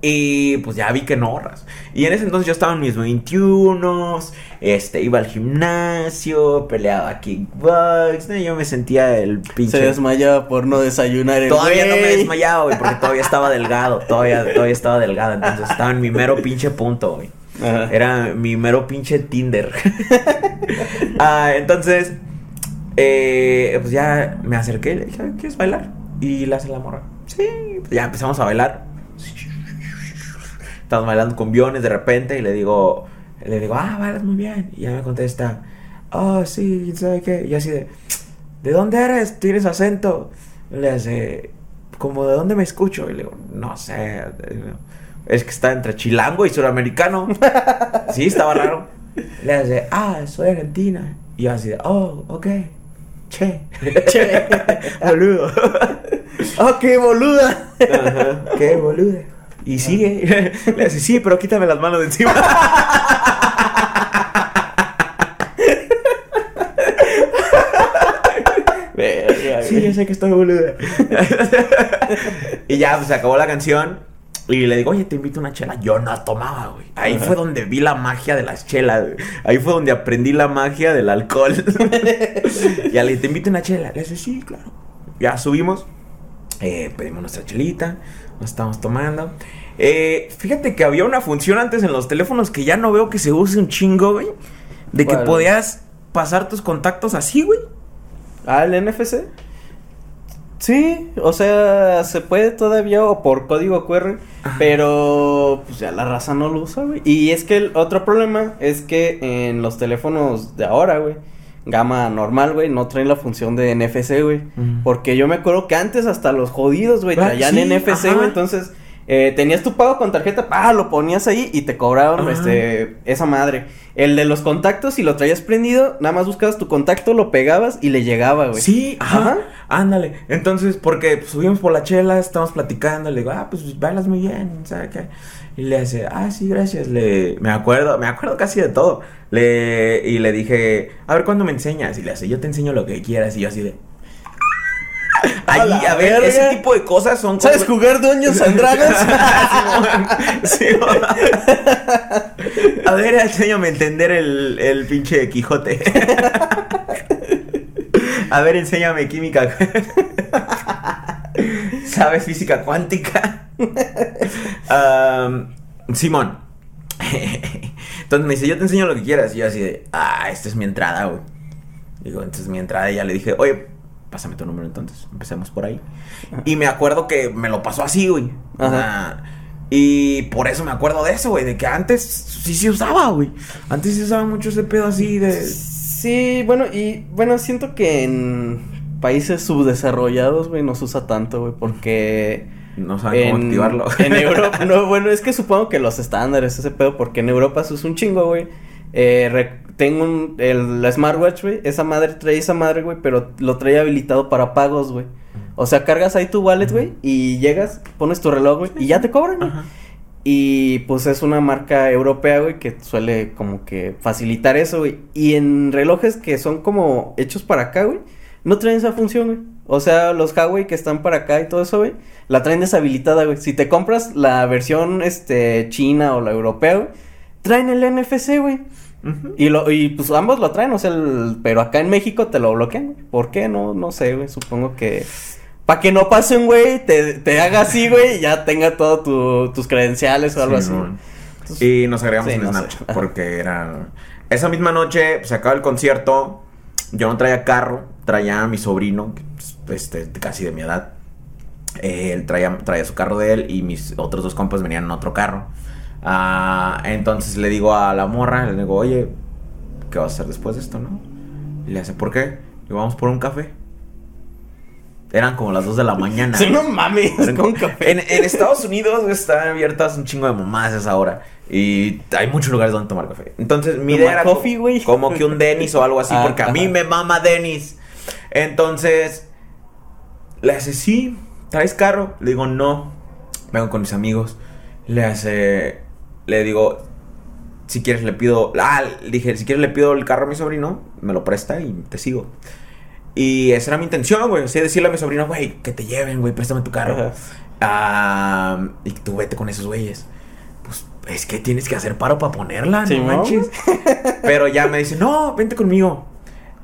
Y pues ya vi que no, raza. Y en ese entonces yo estaba en mis 21, este, iba al gimnasio, peleaba kickbox, ¿no? yo me sentía el pinche... Se desmayaba por no desayunar el Todavía no me desmayaba, güey, porque todavía estaba delgado, todavía, todavía estaba delgado, entonces estaba en mi mero pinche punto, güey. Era mi mero pinche Tinder. Ah, entonces, eh, pues ya me acerqué y le dije, ¿quieres bailar? Y le hace la morra. Sí, pues ya empezamos a bailar. Estamos bailando con viones de repente y le digo, le digo, ah, bailas muy bien. Y ya me contesta, oh, sí, ¿sabe qué? Y así de, ¿de dónde eres? ¿Tienes acento? Le hace, como de dónde me escucho? Y le digo, no sé. Es que está entre chilango y suramericano. sí, estaba raro. Le hace, ah, soy argentina. Y yo así de, oh, ok. Che. Che. Boludo. ¡Oh, qué boluda! Ajá, qué boludo. Y sigue. Le hace, sí, pero quítame las manos de encima. Sí, yo sé que estoy boluda. y ya, pues se acabó la canción. Y le digo, oye, te invito a una chela. Yo no tomaba, güey. Ahí fue donde vi la magia de las chelas, güey. Ahí fue donde aprendí la magia del alcohol. ya le te invito a una chela. Le dice, sí, claro. Ya subimos. Eh, pedimos nuestra chelita. Nos estamos tomando. Eh, fíjate que había una función antes en los teléfonos que ya no veo que se use un chingo, güey. De que podías pasar tus contactos así, güey. Ah, el NFC. Sí, o sea, se puede todavía o por código QR, pero pues ya la raza no lo usa, güey. Y es que el otro problema es que en los teléfonos de ahora, güey, gama normal, güey, no traen la función de NFC, güey. Porque yo me acuerdo que antes hasta los jodidos, güey, Ah, traían sí, NFC, güey, entonces eh, tenías tu pago con tarjeta, pa, lo ponías ahí y te cobraban, Ajá. este, esa madre. El de los contactos, si lo traías prendido, nada más buscabas tu contacto, lo pegabas y le llegaba, güey. Sí, ajá. Ajá. Ándale. Entonces, porque pues, subimos por la chela, estamos platicando, le digo, ah, pues bailas muy bien, ¿sabes qué? Y le hace, ah, sí, gracias. Le, me acuerdo, me acuerdo casi de todo. Le, y le dije, a ver cuándo me enseñas. Y le hace, yo te enseño lo que quieras. Y yo así de. A Allí, la a ver, verga. ese tipo de cosas son ¿Sabes como- jugar Dungeons and Dragons? Sí. A ver, enséñame a entender el, el pinche Quijote. A ver, enséñame química. ¿Sabes física cuántica? Simón. Entonces me dice, yo te enseño lo que quieras. Y yo así de, ah, esta es mi entrada, güey. Digo, entonces mi entrada y ya le dije, oye, pásame tu número entonces. Empecemos por ahí. Y me acuerdo que me lo pasó así, güey. O Ajá. sea, y por eso me acuerdo de eso, güey. De que antes sí se usaba, güey. Antes se usaba mucho ese pedo así de... sí, bueno, y bueno, siento que en países subdesarrollados, güey, no se usa tanto, güey, porque... No saben cómo activarlo. En Europa, no, bueno, es que supongo que los estándares, ese pedo, porque en Europa se usa un chingo, güey. Eh, tengo un, el la smartwatch, güey, esa madre trae esa madre, güey, pero lo trae habilitado para pagos, güey. O sea, cargas ahí tu wallet, güey, y llegas, pones tu reloj, güey, y ya te cobran, güey. Y pues es una marca europea, güey, que suele como que facilitar eso, güey. Y en relojes que son como hechos para acá, güey, no traen esa función, güey. O sea, los Huawei que están para acá y todo eso, güey, la traen deshabilitada, güey. Si te compras la versión, este, china o la europea, güey, traen el NFC, güey. Y, lo, y pues ambos lo traen, o sea, el- pero acá en México te lo bloquean. ¿Por qué? No, no sé, güey. Supongo que... Para que no pase un güey, te, te haga así, güey, y ya tenga todos tu- tus credenciales o algo así. Entonces- Y nos agregamos Sí, en no. Snapchat porque era... Esa misma noche se acaba el concierto. Yo no traía carro, traía a mi sobrino, pues, este, casi de mi edad. Él traía, traía su carro de él y mis otros dos compas venían en otro carro. Ah, entonces le digo a la morra, le digo, oye, ¿qué vas a hacer después de esto, no? Y le hace, ¿por qué? Le digo, vamos por un café. Eran como las 2 de la mañana. Sí, no mames, con café. En, en Estados Unidos están abiertas un chingo de mamás a esa hora. Y hay muchos lugares donde tomar café. Entonces, mi idea era co- como que un Dennis o algo así, Ah, porque a mí me mama Dennis. Entonces, le hace, sí, ¿traes carro? Le digo, no, vengo con mis amigos. Le hace, le digo, si quieres le pido, ah, dije, si quieres le pido el carro a mi sobrino, me lo presta y te sigo. Y esa era mi intención, güey. Así decirle a mi sobrino, güey, que te lleven, güey, préstame tu carro. Ah, y tú vete con esos güeyes. Pues es que tienes que hacer paro para ponerla, Sí, no manches. Pero ya me dice, no, vente conmigo.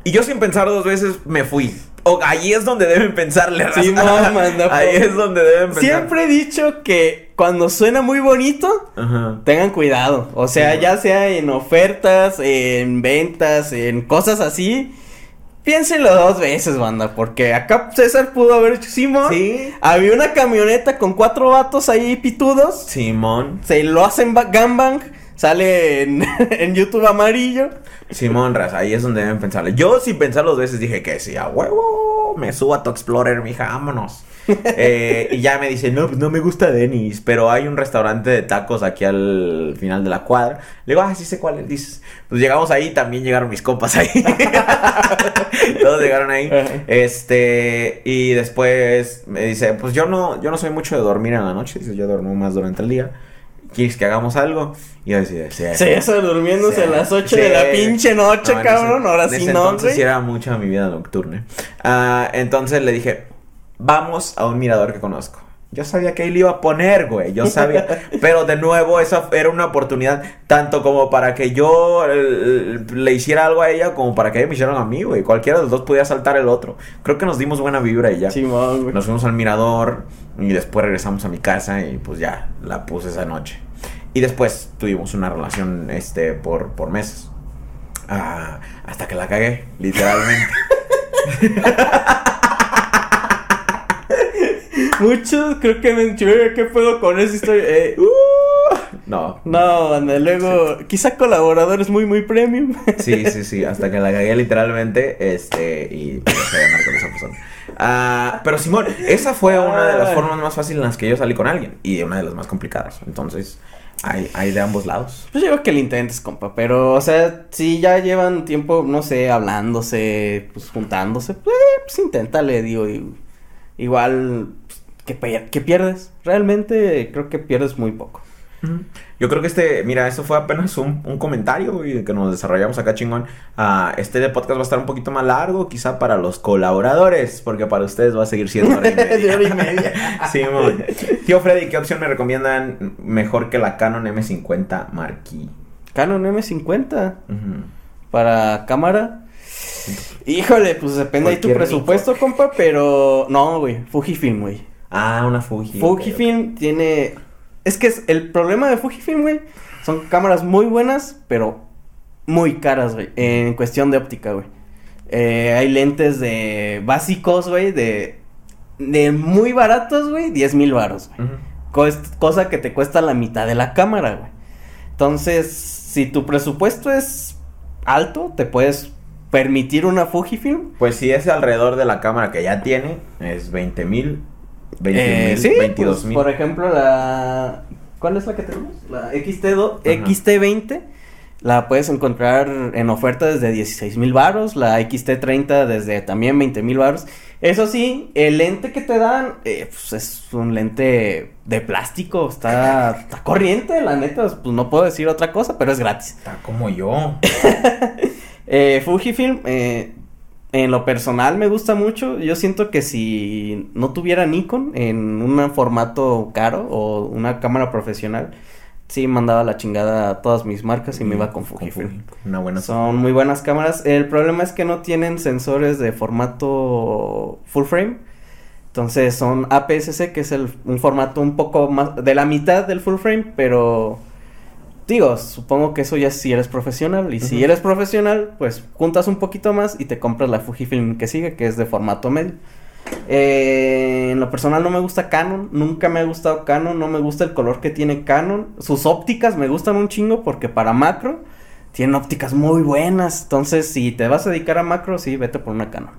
Y yo sin pensar dos veces me fui. O ahí es donde deben pensarle. Sí, no, manda, Ahí es donde deben pensar. Siempre he dicho que cuando suena muy bonito, Ajá. tengan cuidado. O sea, Sí, ya sea en ofertas, en ventas, en cosas así. Piénsenlo dos veces, banda, porque acá César pudo haber hecho Simón. Sí. Había una camioneta con cuatro vatos ahí pitudos. Simón. Se lo hacen ba- gangbang. Sale en, en YouTube amarillo. Simón, raza, ahí es donde deben pensarle. Yo sin pensar dos veces dije que sí, a huevo, me subo a tu Explorer, mija, vámonos. Eh, y ya me dice, no, pues no me gusta Denis, pero hay un restaurante de tacos aquí al final de la cuadra. Le digo, ah, sí sé cuál es, dices. Pues llegamos ahí, también llegaron mis compas ahí. Todos llegaron ahí. Este, y después me dice, pues yo no, yo no soy mucho de dormir en la noche, dice, yo duermo más durante el día. ¿Quieres que hagamos algo? Y yo decía, sí. César durmiéndose Sí, a las 8 sí. de la pinche noche, No, cabrón. ese- Ahora sí no, entonces güey. sí era mucha mi vida nocturna. Ah, entonces le dije, vamos a un mirador que conozco. Yo sabía que le iba a poner, güey. Yo sabía. Pero de nuevo, esa era una oportunidad tanto como para que yo eh, le hiciera algo a ella como para que ella me hicieran a mí, güey. Cualquiera de los dos podía saltar el otro. Creo que nos dimos buena vibra y ya. Simón, güey. Nos fuimos al mirador y después regresamos a mi casa y pues ya la puse esa noche. Y después tuvimos una relación este por, por meses. Ah, hasta que la cagué, literalmente. Muchos creo que me ¿qué puedo con esa historia? Eh, Uh, no. no, banda, luego, quizá colaboradores muy, muy premium. Sí, sí, sí, hasta que la cagué literalmente, este, y dejé de andar con esa persona. Ah, pero Simón, esa fue una de las formas más fáciles en las que yo salí con alguien y una de las más complicadas. Entonces, hay, hay de ambos lados. Pues yo digo que lo intentes, compa, pero, o sea, si ya llevan tiempo, no sé, hablándose, pues juntándose, pues, eh, pues inténtale, digo, y- igual, pues, ¿qué, pe- qué pierdes? Realmente creo que pierdes muy poco. Yo creo que este, mira, esto fue apenas un, un comentario y que nos desarrollamos acá chingón. Ah, este de podcast va a estar un poquito más largo, quizá para los colaboradores, porque para ustedes va a seguir siendo hora y media. Hora y media. Simón. Tío Freddy, ¿qué opción me recomiendan mejor que la Canon M50 Marquee? Canon M50 Ujú. para cámara. Híjole, pues depende de tu presupuesto, compa, pero no, güey, Fujifilm, güey. Ah, una Fuji. Fujifilm tiene es que es el problema de Fujifilm, güey, son cámaras muy buenas, pero muy caras, güey, en cuestión de óptica, güey. Eh, hay lentes de básicos, güey, de de muy baratos, güey, 10 mil baros, güey. Cosa que te cuesta la mitad de la cámara, güey. Entonces, si tu presupuesto es alto, te puedes permitir una Fujifilm. Pues si es alrededor de la cámara que ya tiene, es 20 mil, 20 Eh, mil, sí, 22 pues, mil. por ejemplo, la... ¿Cuál es la que tenemos? La XT2, Ajá. XT20. La puedes encontrar en oferta desde 16 mil baros. La XT30 desde también 20 mil baros. Eso sí, el lente que te dan, eh, pues es un lente de plástico. Está, está corriente, la neta. Pues no puedo decir otra cosa, pero es gratis. Está como yo. Eh, Fujifilm, eh, en lo personal me gusta mucho. Yo siento que si no tuviera Nikon en un formato caro o una cámara profesional, sí mandaba la chingada a todas mis marcas y me iba con Fujifilm. Una buena. Son muy buenas cámaras. El problema es que no tienen sensores de formato full frame. Entonces son APS-C, que es el, un formato un poco más de la mitad del full frame, pero digo, supongo que eso ya si eres profesional. Y si eres profesional, pues juntas un poquito más y te compras la Fujifilm que sigue, que es de formato medio. Eh, en lo personal no me gusta Canon, nunca me ha gustado Canon, no me gusta el color que tiene Canon. Sus ópticas me gustan un chingo porque para macro tienen ópticas muy buenas. Entonces, si te vas a dedicar a macro, sí, vete por una Canon.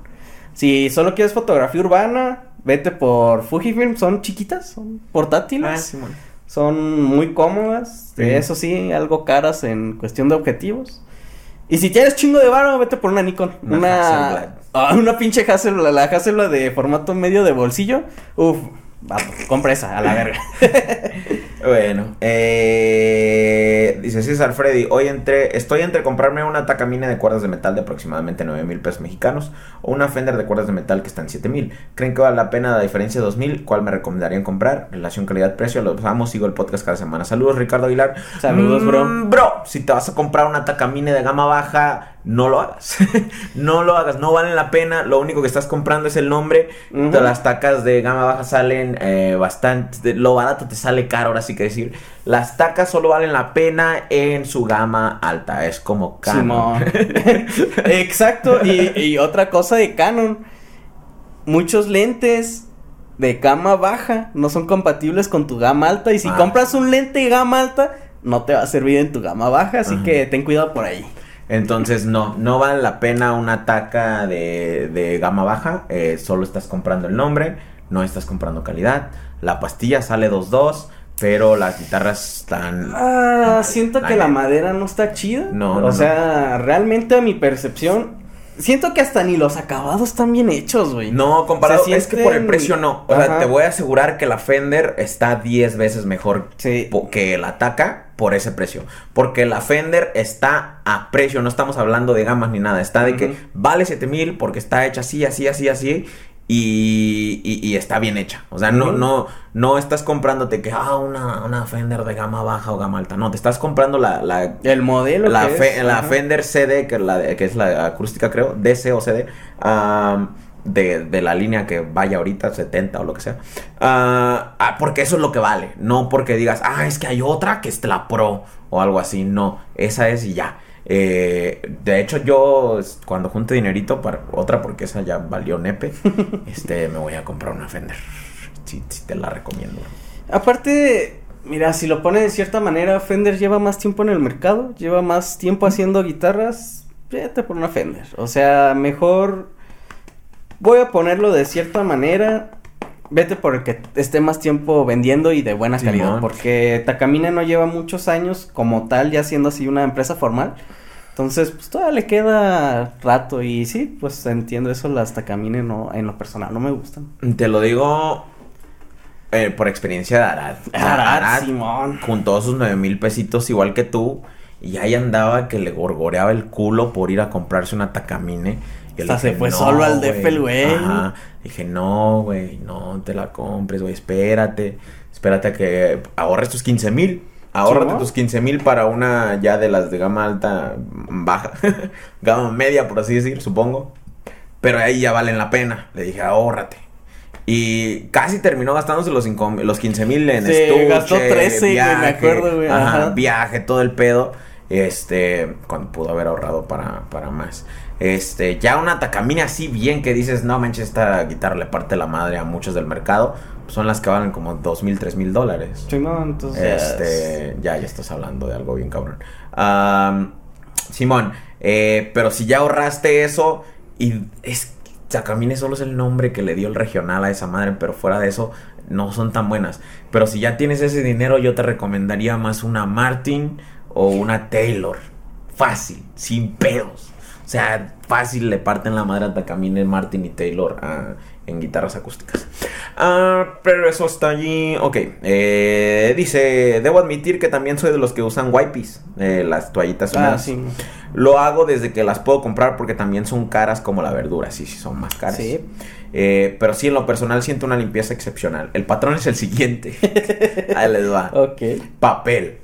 Si solo quieres fotografía urbana, vete por Fujifilm, son chiquitas, son portátiles. Ah. Son muy cómodas, Sí. eso sí, algo caras en cuestión de objetivos. Y si tienes chingo de varo, vete por una Nikon. Una. Ah, una pinche Hasselblad, la Hasselblad de formato medio de bolsillo. Uf, va, compra esa, a la verga. Bueno, eh, dice César Freddy, hoy entre, estoy entre comprarme una Takamine de cuerdas de metal de aproximadamente 9 mil pesos mexicanos o una Fender de cuerdas de metal que está en 7 mil. ¿Creen que vale la pena la diferencia de 2 mil? ¿Cuál me recomendarían comprar? Relación calidad-precio, los amo, sigo el podcast cada semana. Saludos Ricardo Aguilar. Saludos, bro. Mm, Bro, si te vas a comprar una Takamine de gama baja, no lo hagas. no lo hagas, no valen la pena. Lo único que estás comprando es el nombre. Las tacas de gama baja salen eh, bastante. de- lo barato te sale caro, ahora sí que decir. Las tacas solo valen la pena en su gama alta. Es como Canon. Exacto. Y, y otra cosa de Canon. Muchos lentes de gama baja no son compatibles con tu gama alta. Y si Ah. compras un lente de gama alta, no te va a servir en tu gama baja. Así que ten cuidado por ahí. Entonces, no, no vale la pena una taca de, de gama baja. eh, solo estás comprando el nombre, no estás comprando calidad. La pastilla sale 2.2, pero las guitarras están. Ah, siento que la madera no está chida. No, O no, sea, realmente a mi percepción. Siento que hasta ni los acabados están bien hechos, güey. No, comparado, es que por el precio no. O sea, te voy a asegurar que la Fender está 10 veces mejor Sí. que la Taka por ese precio. Porque la Fender está a precio, no estamos hablando de gamas ni nada. Está de que vale 7000 porque está hecha así, así, así, así. Y, y, y está bien hecha. O sea, no, no, no estás comprándote que, ah, una, una Fender de gama baja o gama alta. No, te estás comprando la, la, El modelo la, que fe- es, la. Fender CD, que es la, que es la acústica, creo, DC o CD, am, de, de la línea que vaya ahorita, 70 o lo que sea. Ah, porque eso es lo que vale. No porque digas, ah, es que hay otra que es la Pro o algo así. No, esa es y ya. Eh, de hecho, yo cuando junte dinerito para otra, porque esa ya valió nepe, este, me voy a comprar una Fender. Sí te la recomiendo. Aparte, mira, si lo pone de cierta manera, Fender lleva más tiempo en el mercado, lleva más tiempo haciendo guitarras, vete por una Fender. O sea, mejor voy a ponerlo de cierta manera, vete por el que esté más tiempo vendiendo y de buena calidad, porque Takamine no lleva muchos años como tal, ya siendo así una empresa formal. Entonces, pues todavía le queda rato y sí, pues entiendo eso, las Takamine no, en lo personal no me gustan. Te lo digo eh, por experiencia de Arad. Sea, Arad, Simón. juntó sus nueve mil pesitos igual que tú. Y ahí andaba que le gorgoreaba el culo por ir a comprarse una Takamine. Hasta se fue "No, solo al DF el güey". Ajá. Dije, no, güey, no te la compres, güey, espérate. Espérate a que ahorres tus 15 mil. Ahórrate ¿no? tus 15 mil para una ya de las de gama alta, baja, gama media, por así decir, supongo. Pero ahí ya valen la pena. Le dije, ahórrate. Y casi terminó gastándose los, los 15 mil en Sí, estuche, gastó 13, güey, me viaje, acuerdo, güey, ajá, ajá. viaje, todo el pedo. Este, cuando pudo haber ahorrado para, para más. Este, ya una Takamine así bien que dices, no manches, esta guitarra le parte la madre a muchos del mercado. Son las que valen como dos mil, tres mil dólares. Simón, entonces. Este, ya, ya estás hablando de algo bien cabrón. Simón, eh, pero si ya ahorraste eso y es Takamine solo es el nombre que le dio el regional a esa madre, pero fuera de eso no son tan buenas. Pero si ya tienes ese dinero, yo te recomendaría más una Martin o una Taylor. Fácil, sin pedos. O sea, fácil le parten la madre a Takamine, Martin y Taylor ah, en guitarras acústicas. Ah, pero eso está allí. Ok. eh, dice: Debo admitir que también soy de los que usan wipes. eh, las toallitas Ah, sí. Lo hago desde que las puedo comprar porque también son caras como la verdura. Sí, sí, son más caras. Sí. Eh, pero sí, en lo personal siento una limpieza excepcional. El patrón es el siguiente. Ahí les va. Ok. Papel,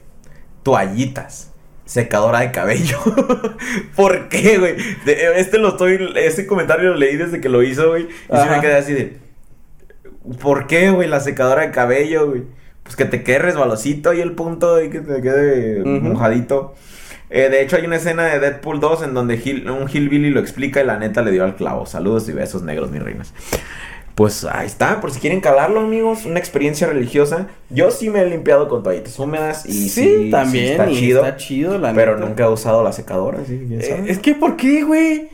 toallitas, secadora de cabello. ¿Por qué, güey? Este lo estoy, este comentario lo leí desde que lo hizo, güey. Y sí me Ajá. quedé así de. ¿Por qué, güey? La secadora de cabello, güey. Pues que te quede resbalosito y el punto y que te quede Ujú. mojadito. Eh, de hecho, hay una escena de Deadpool 2 en donde Hill- un Hillbilly lo explica y la neta le dio al clavo. Saludos y besos negros, mis reinas. Pues ahí está, por si quieren calarlo, amigos. Una experiencia religiosa. Yo sí me he limpiado con toallitas húmedas y sí, sí, también. sí está y chido. Está chido, la pero neta. nunca he usado la secadora, Eh, es que, ¿por qué, güey?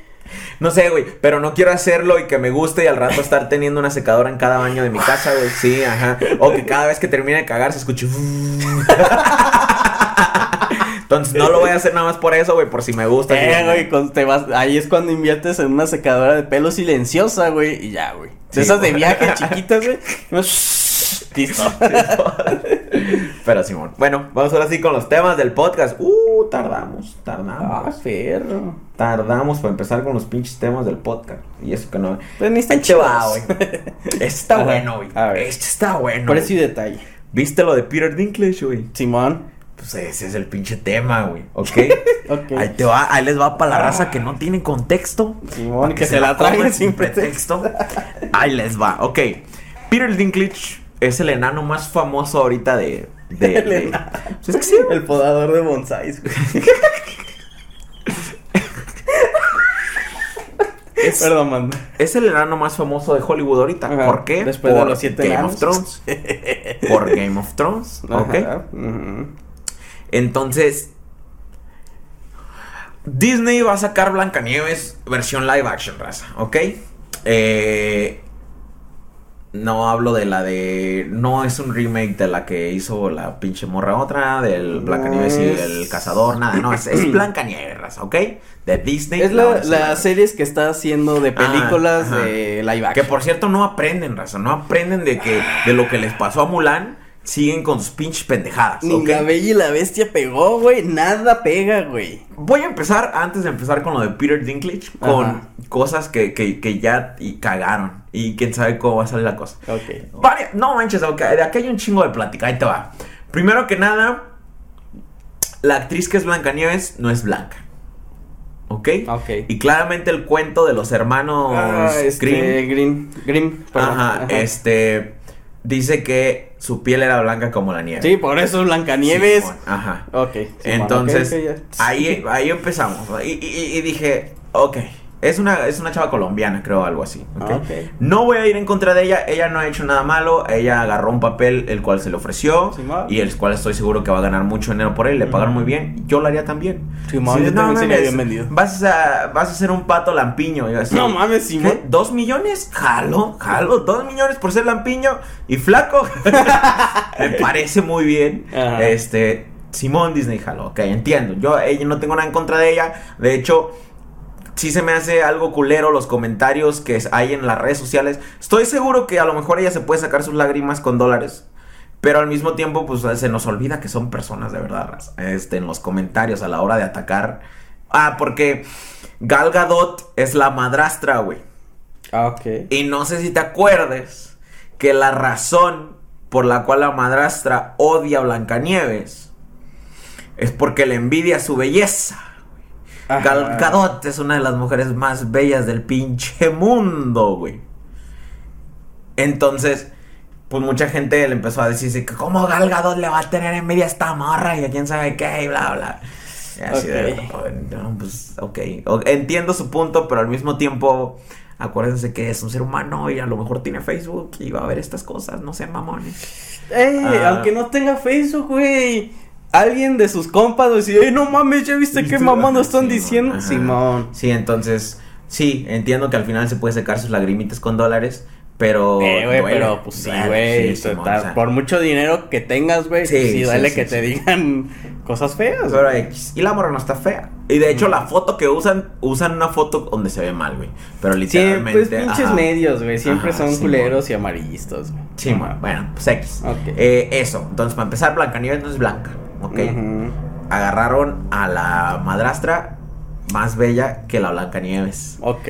No sé, güey, pero no quiero hacerlo y que me guste y al rato estar teniendo una secadora en cada baño de mi casa, güey. Sí, ajá. O que cada vez que termine de cagar se escuche. Entonces no lo voy a hacer nada más por eso, güey, por si me gusta. Eh, güey, cuando te vas, ahí es cuando inviertes en una secadora de pelo silenciosa, güey, y ya, güey. Sí, esas de viaje chiquitas, güey. Listo. Pero Simón. Bueno, vamos ahora sí con los temas del podcast. Uh, tardamos, Ah, tardamos. perro. Tardamos para empezar con los pinches temas del podcast. Y eso que no. Pues ni están Ahí te va, chidos. güey. Este está Ajá. bueno, güey. Este está bueno. Precio y detalle. ¿Viste lo de Peter Dinklage, güey? Simón. Pues ese es el pinche tema, güey. ¿Ok? Ok. Ahí te va, ahí les va para la raza que no tiene contexto. Simón, para que se la coman sin pretexto. Ahí les va, ok. Peter Dinklage es el enano más famoso ahorita de. de, El de- enano. Pues es que sí. El podador de bonsáis, güey. Es, Perdón, manda. es el enano más famoso de Hollywood ahorita. Ajá, ¿Por qué? después de Por los siete Game enanos. of Thrones. Por Game of Thrones. Ok. Ujú. Entonces, Disney va a sacar Blancanieves versión live action, raza, ¿ok? Eh, no hablo de la de... No es un remake de la que hizo la pinche morra otra, del Blancanieves y el cazador, nada, no, es, es Blancanieves, raza, ¿ok? De Disney. Es la la, series que está haciendo de Ajá, películas de live Que action. por cierto no aprenden, raza, no aprenden de que de lo que les pasó a Mulan, siguen con sus pinches pendejadas, Ni ¿ok? la bella y la bestia pegó, güey. Nada pega, güey. Voy a empezar, antes de empezar con lo de Peter Dinklage, con Ajá. cosas que, que, que ya y cagaron. Y quién sabe cómo va a salir la cosa. Ok. No manches, ok, de aquí hay un chingo de plática, ahí te va. Primero que nada, la actriz que es Blancanieves no es blanca. ¿Ok? Ok. Y claramente el cuento de los hermanos Ah, este, Grimm, Grimm. Grimm, perdón. ajá, este, dice que su piel era blanca como la nieve. Sí, por eso es Blancanieves. Ajá. ok. Entonces, ahí, ahí empezamos. Y, y- y dije, ok, es una, es una chava colombiana, creo, algo así. Ok. No voy a ir en contra de ella, ella no ha hecho nada malo, ella agarró un papel el cual se le ofreció Simón. y el cual estoy seguro que va a ganar mucho dinero por él, le pagan muy bien, yo lo haría también. Si dices, mames, bien vendido. Vas a, vas a ser un pato lampiño. y yo así, No mames, Simón. ¿Qué? ¿Dos millones? Jalo, jalo, dos millones por ser lampiño y flaco. Me parece muy bien. Este, Simón Disney jalo, ok, entiendo. Yo ella, no tengo nada en contra de ella. De hecho, sí se me hace algo culero los comentarios que hay en las redes sociales. Estoy seguro que a lo mejor ella se puede sacar sus lágrimas con dólares. Pero al mismo tiempo, pues se nos olvida que son personas de verdad, este, en los comentarios a la hora de atacar. Ah, porque Gal Gadot es la madrastra, güey. Ah, ok. Y no sé si te acuerdes que la razón por la cual la madrastra odia a Blancanieves es porque le envidia su belleza. Gal Gadot es una de las mujeres más bellas del pinche mundo, güey. Entonces, pues mucha gente le empezó a decir que cómo Gal Gadot le va a tener envidia a esta morra y a quién sabe qué y bla bla. Y así de, Ok. no, pues, ok. Entiendo su punto, pero al mismo tiempo, acuérdense que es un ser humano y a lo mejor tiene Facebook y va a ver estas cosas, no sean mamones. Eh, Ah. aunque no tenga Facebook, güey. Alguien de sus compas va a decir, ¡Ey, no mames! ¿Ya viste qué mamando están Simón, diciendo? ajá. Simón. Sí, entonces, sí, entiendo que al final se puede sacar sus lagrimitas con dólares, pero. Eh, güey, duele, pero pues sí, güey. sí, o sea, por mucho dinero que tengas, güey, Sí, sí, sí, sí, duele sí, que sí. te digan cosas feas. Pero X. Y la morra no está fea. Y de hecho, la foto que usan, usan una foto donde se ve mal, güey. Pero Sí, literalmente. pues pinches ajá. medios, güey. Siempre Ajá, son culeros y amarillistas, güey. Sí, bueno, bueno, pues X. Ok. Eh, eso. Entonces, para empezar, Blancanieves no es blanca. Ok. Agarraron a la madrastra más bella que la Blancanieves. Ok.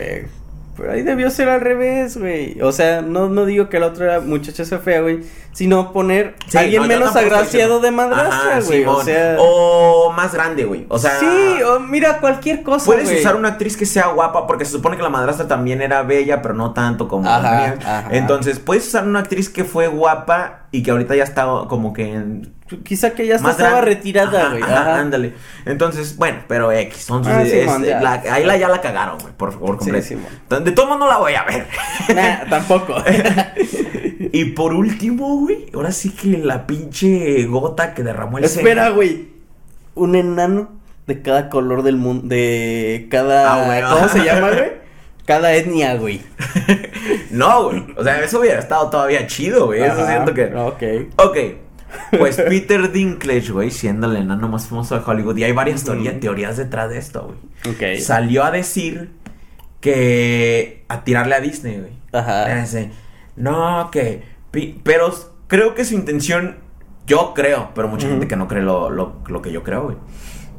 Pero ahí debió ser al revés, güey. O sea, no, no digo que la otra muchacha sea fea, güey. Sino poner Sí, a alguien no, menos agraciado de madrastra, güey. O sea. O más grande, güey. O sea. sí, o mira, cualquier cosa. Puedes usar una actriz que sea guapa porque se supone que la madrastra también era bella, pero no tanto como Ajá. Entonces, puedes usar una actriz que fue guapa y que ahorita ya está como que en Quizá que ya hasta estaba grande. retirada, güey. ándale. Entonces, bueno, pero X. Sus- Ah, sí, es- man, ya. la- ahí la, ya la cagaron, güey, por favor, Sí, completo. sí, man. de todo modo no la voy a ver. Nah, tampoco. y por último, güey, ahora sí que la pinche gota que derramó el Espera, güey. Un enano de cada color del mundo. De cada. Ah. ¿Cómo se llama, güey? Cada etnia, güey. no, güey. O sea, eso hubiera estado todavía chido, güey. Eso siento que. Ok. Ok. Pues Peter Dinklage, güey, siendo el enano más famoso de Hollywood. Y hay varias teoría- teorías detrás de esto, güey. Ok. Salió a decir que. a tirarle a Disney, güey. Ajá. No, que. Pero creo que su intención. Yo creo, pero mucha gente que no cree lo, lo- lo que yo creo, güey.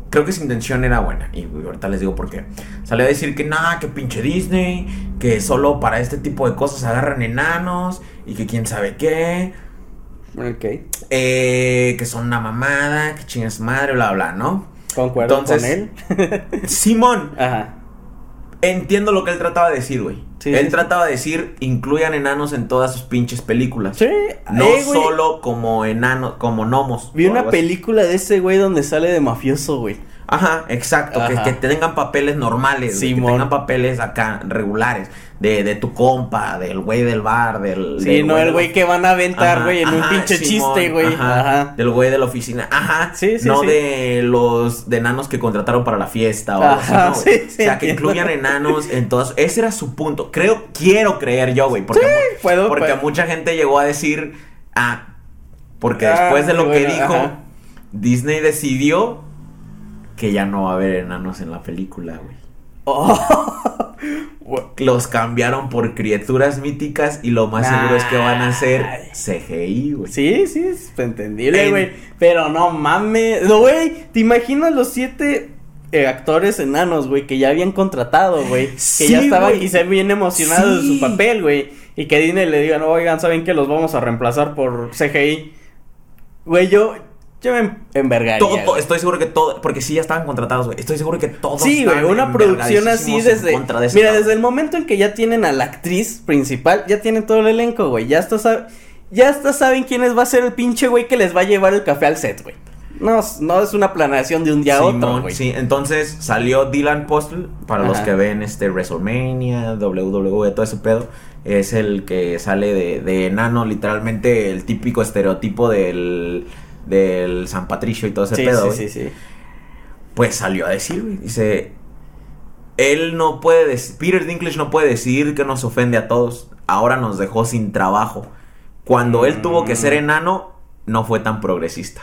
Creo que su intención era buena. Y güey, ahorita les digo por qué. Salió a decir que nada, que pinche Disney. Que solo para este tipo de cosas agarran enanos. Y que quién sabe qué. Ok. eh, que son una mamada. Que chingas madre, bla, bla, ¿no? Concuerdo Entonces- con él. Simón, Ajá. Entiendo lo que él trataba de decir, güey. Sí, él sí, trataba de decir, incluyan enanos en todas sus pinches películas. Sí. No eh, solo como enanos, como gnomos. Vi una así. película de ese güey donde sale de mafioso, güey. Ajá, exacto. Que, Ajá. que tengan papeles normales. güey, que tengan papeles acá regulares. De, de tu compa, del güey del bar, del. Sí, del no el güey que van a aventar, güey, en un pinche Simón, chiste, güey. Ajá, Ajá. Del güey de la oficina. Ajá. Sí, sí, No sí. de los de enanos que contrataron para la fiesta o algo así, Ajá, ¿no, güey? sí, sí, O sea, que incluyan enanos en todas. Ese era su punto. Creo, quiero creer yo, güey. Porque, Sí, puedo, porque puedo. mucha gente llegó a decir. Ah, porque Ah, después de lo que dijo. Disney decidió que ya no va a haber enanos en la película, güey. Oh. Los cambiaron por criaturas míticas y lo más seguro es que van a ser CGI, güey. Sí, sí, es entendible, güey. Pero no mames. No, güey, ¿te imaginas los siete eh, actores enanos, güey, que ya habían contratado, güey? Que ya estaban y se bien emocionados de su papel, güey. Y que Disney le digan, oigan, ¿saben que los vamos a reemplazar por CGI? Güey, yo, yo me envergaría. Todo, estoy seguro que todo, porque sí ya estaban contratados, güey. Estoy seguro que todos Sí, güey, una producción así desde Mira, desde el momento en que ya tienen a la actriz principal, ya tienen todo el elenco, güey. Ya hasta ya hasta saben quiénes va a ser el pinche güey que les va a llevar el café al set, güey. No, no es una planeación de un día a otro, güey. Sí, entonces salió Dylan Postle, para los que ven este WrestleMania, WWE, todo ese pedo. Es el que sale de, de enano, literalmente el típico estereotipo del del San Patricio y todo ese pedo. Sí, sí, sí. Pues salió a decir, güey. Dice. Él no puede. decir... Peter Dinklage no puede decir que nos ofende a todos. Ahora nos dejó sin trabajo. Cuando él tuvo que ser mm. enano, no fue tan progresista.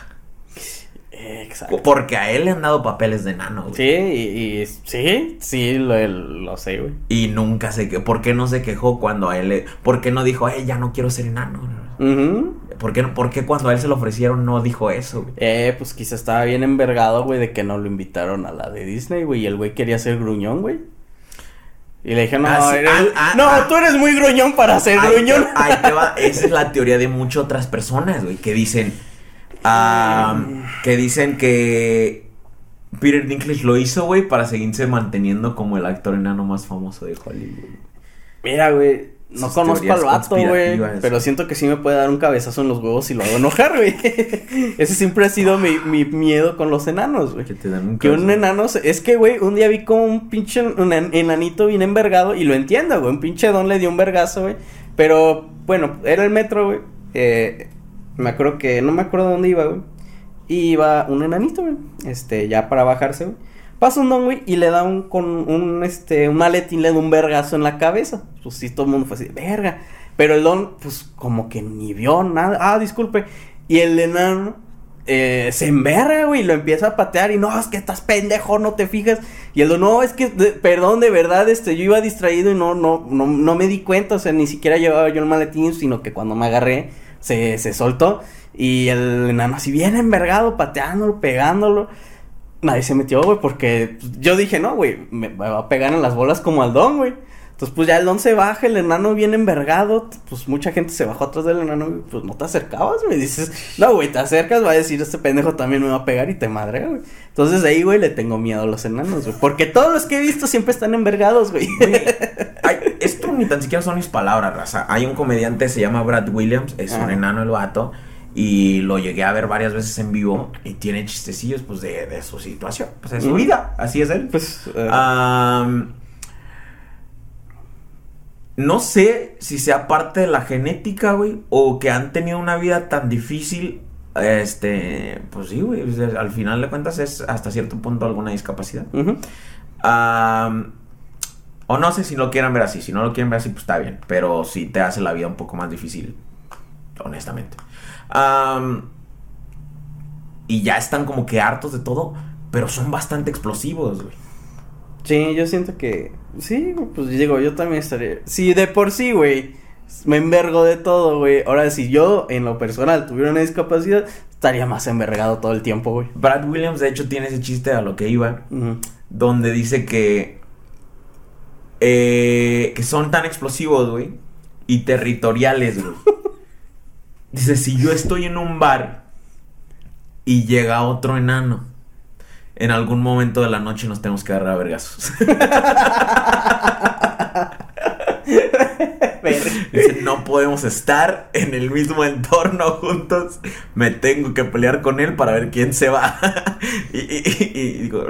Exacto. Porque a él le han dado papeles de enano, güey. Sí, y, sí, sí, lo, sé, güey. Y nunca sé qué. ¿Por qué no se quejó cuando a él le... ¿Por qué no dijo, eh, ya no quiero ser enano? ¿Por, qué, cuando a él se lo ofrecieron no dijo eso, güey? Eh, pues quizá estaba bien envergado, güey, de que no lo invitaron a la de Disney, güey. Y el güey quería ser gruñón, güey. Y le dije, no, ah, ah, ah, no, tú eres muy gruñón para ser gruñón. Esa es la teoría de muchas otras personas, güey, que dicen, que dicen que Peter Dinklage lo hizo, güey, para seguirse manteniendo como el actor enano más famoso de Hollywood. Mira, güey, no conozco al vato, güey. Pero siento que sí me puede dar un cabezazo en los huevos y lo hago enojar, güey. Ese siempre ha sido mi, miedo con los enanos, güey. Que te dan un Que un enano. Es que, güey, un día vi como un pinche enanito bien envergado. Y lo entiendo, güey. Un pinche don le dio un vergazo, güey. Pero, bueno, era el metro, güey. Eh, me acuerdo que. No me acuerdo dónde iba, güey. Y iba un enanito, güey. Este, ya para bajarse, güey. Pasa un don, güey, y le da un, con un, este, un maletín, le da un vergazo en la cabeza. Pues sí, todo el mundo fue así, verga. Pero el don, pues, como que ni vio nada. Ah, disculpe. Y el enano eh, se enverga, güey, y lo empieza a patear. Y no, es que estás pendejo, no te fijas. Y el don, no, es que, perdón, de verdad, este, yo iba distraído y no, no, no, no me di cuenta. O sea, ni siquiera llevaba yo el maletín, sino que cuando me agarré, se, se soltó. Y el enano así bien envergado, pateándolo, pegándolo nadie se metió, güey, porque yo dije, no, güey, me, va a pegar en las bolas como al don, güey. Entonces, pues ya el don se baja, el enano viene envergado, pues mucha gente se bajó atrás del enano, y pues no te acercabas, güey. Dices, no, güey, te acercas, va a decir, este pendejo también me va a pegar y te madre, güey. Entonces ahí, güey, le tengo miedo a los enanos, güey. Porque todos los que he visto siempre están envergados, güey. esto ni tan siquiera son mis palabras, raza. Hay un comediante, se llama Brad Williams, es un enano el vato. Y lo llegué a ver varias veces en vivo y tiene chistecillos pues de, su situación, pues de su vida, así es él. Pues, eh. no sé si sea parte de la genética, güey, o que han tenido una vida tan difícil. Este, pues sí, güey, al final de cuentas es hasta cierto punto alguna discapacidad. o no sé si lo quieran ver así, si no lo quieren ver así, pues está bien, pero sí te hace la vida un poco más difícil, honestamente y ya están como que hartos de todo, pero son bastante explosivos, güey. Sí, yo siento que. Sí, pues digo, yo también estaría. Sí, de por sí, güey. Me envergo de todo, güey. Ahora, si yo en lo personal tuviera una discapacidad, estaría más envergado todo el tiempo, güey. Brad Williams, de hecho, tiene ese chiste a lo que iba. Donde dice que. Eh, que son tan explosivos, güey. Y territoriales, güey. Dice, si yo estoy en un bar y llega otro enano, en algún momento de la noche nos tenemos que agarrar a vergazos. Dice, no podemos estar en el mismo entorno juntos. Me tengo que pelear con él para ver quién se va. y, digo,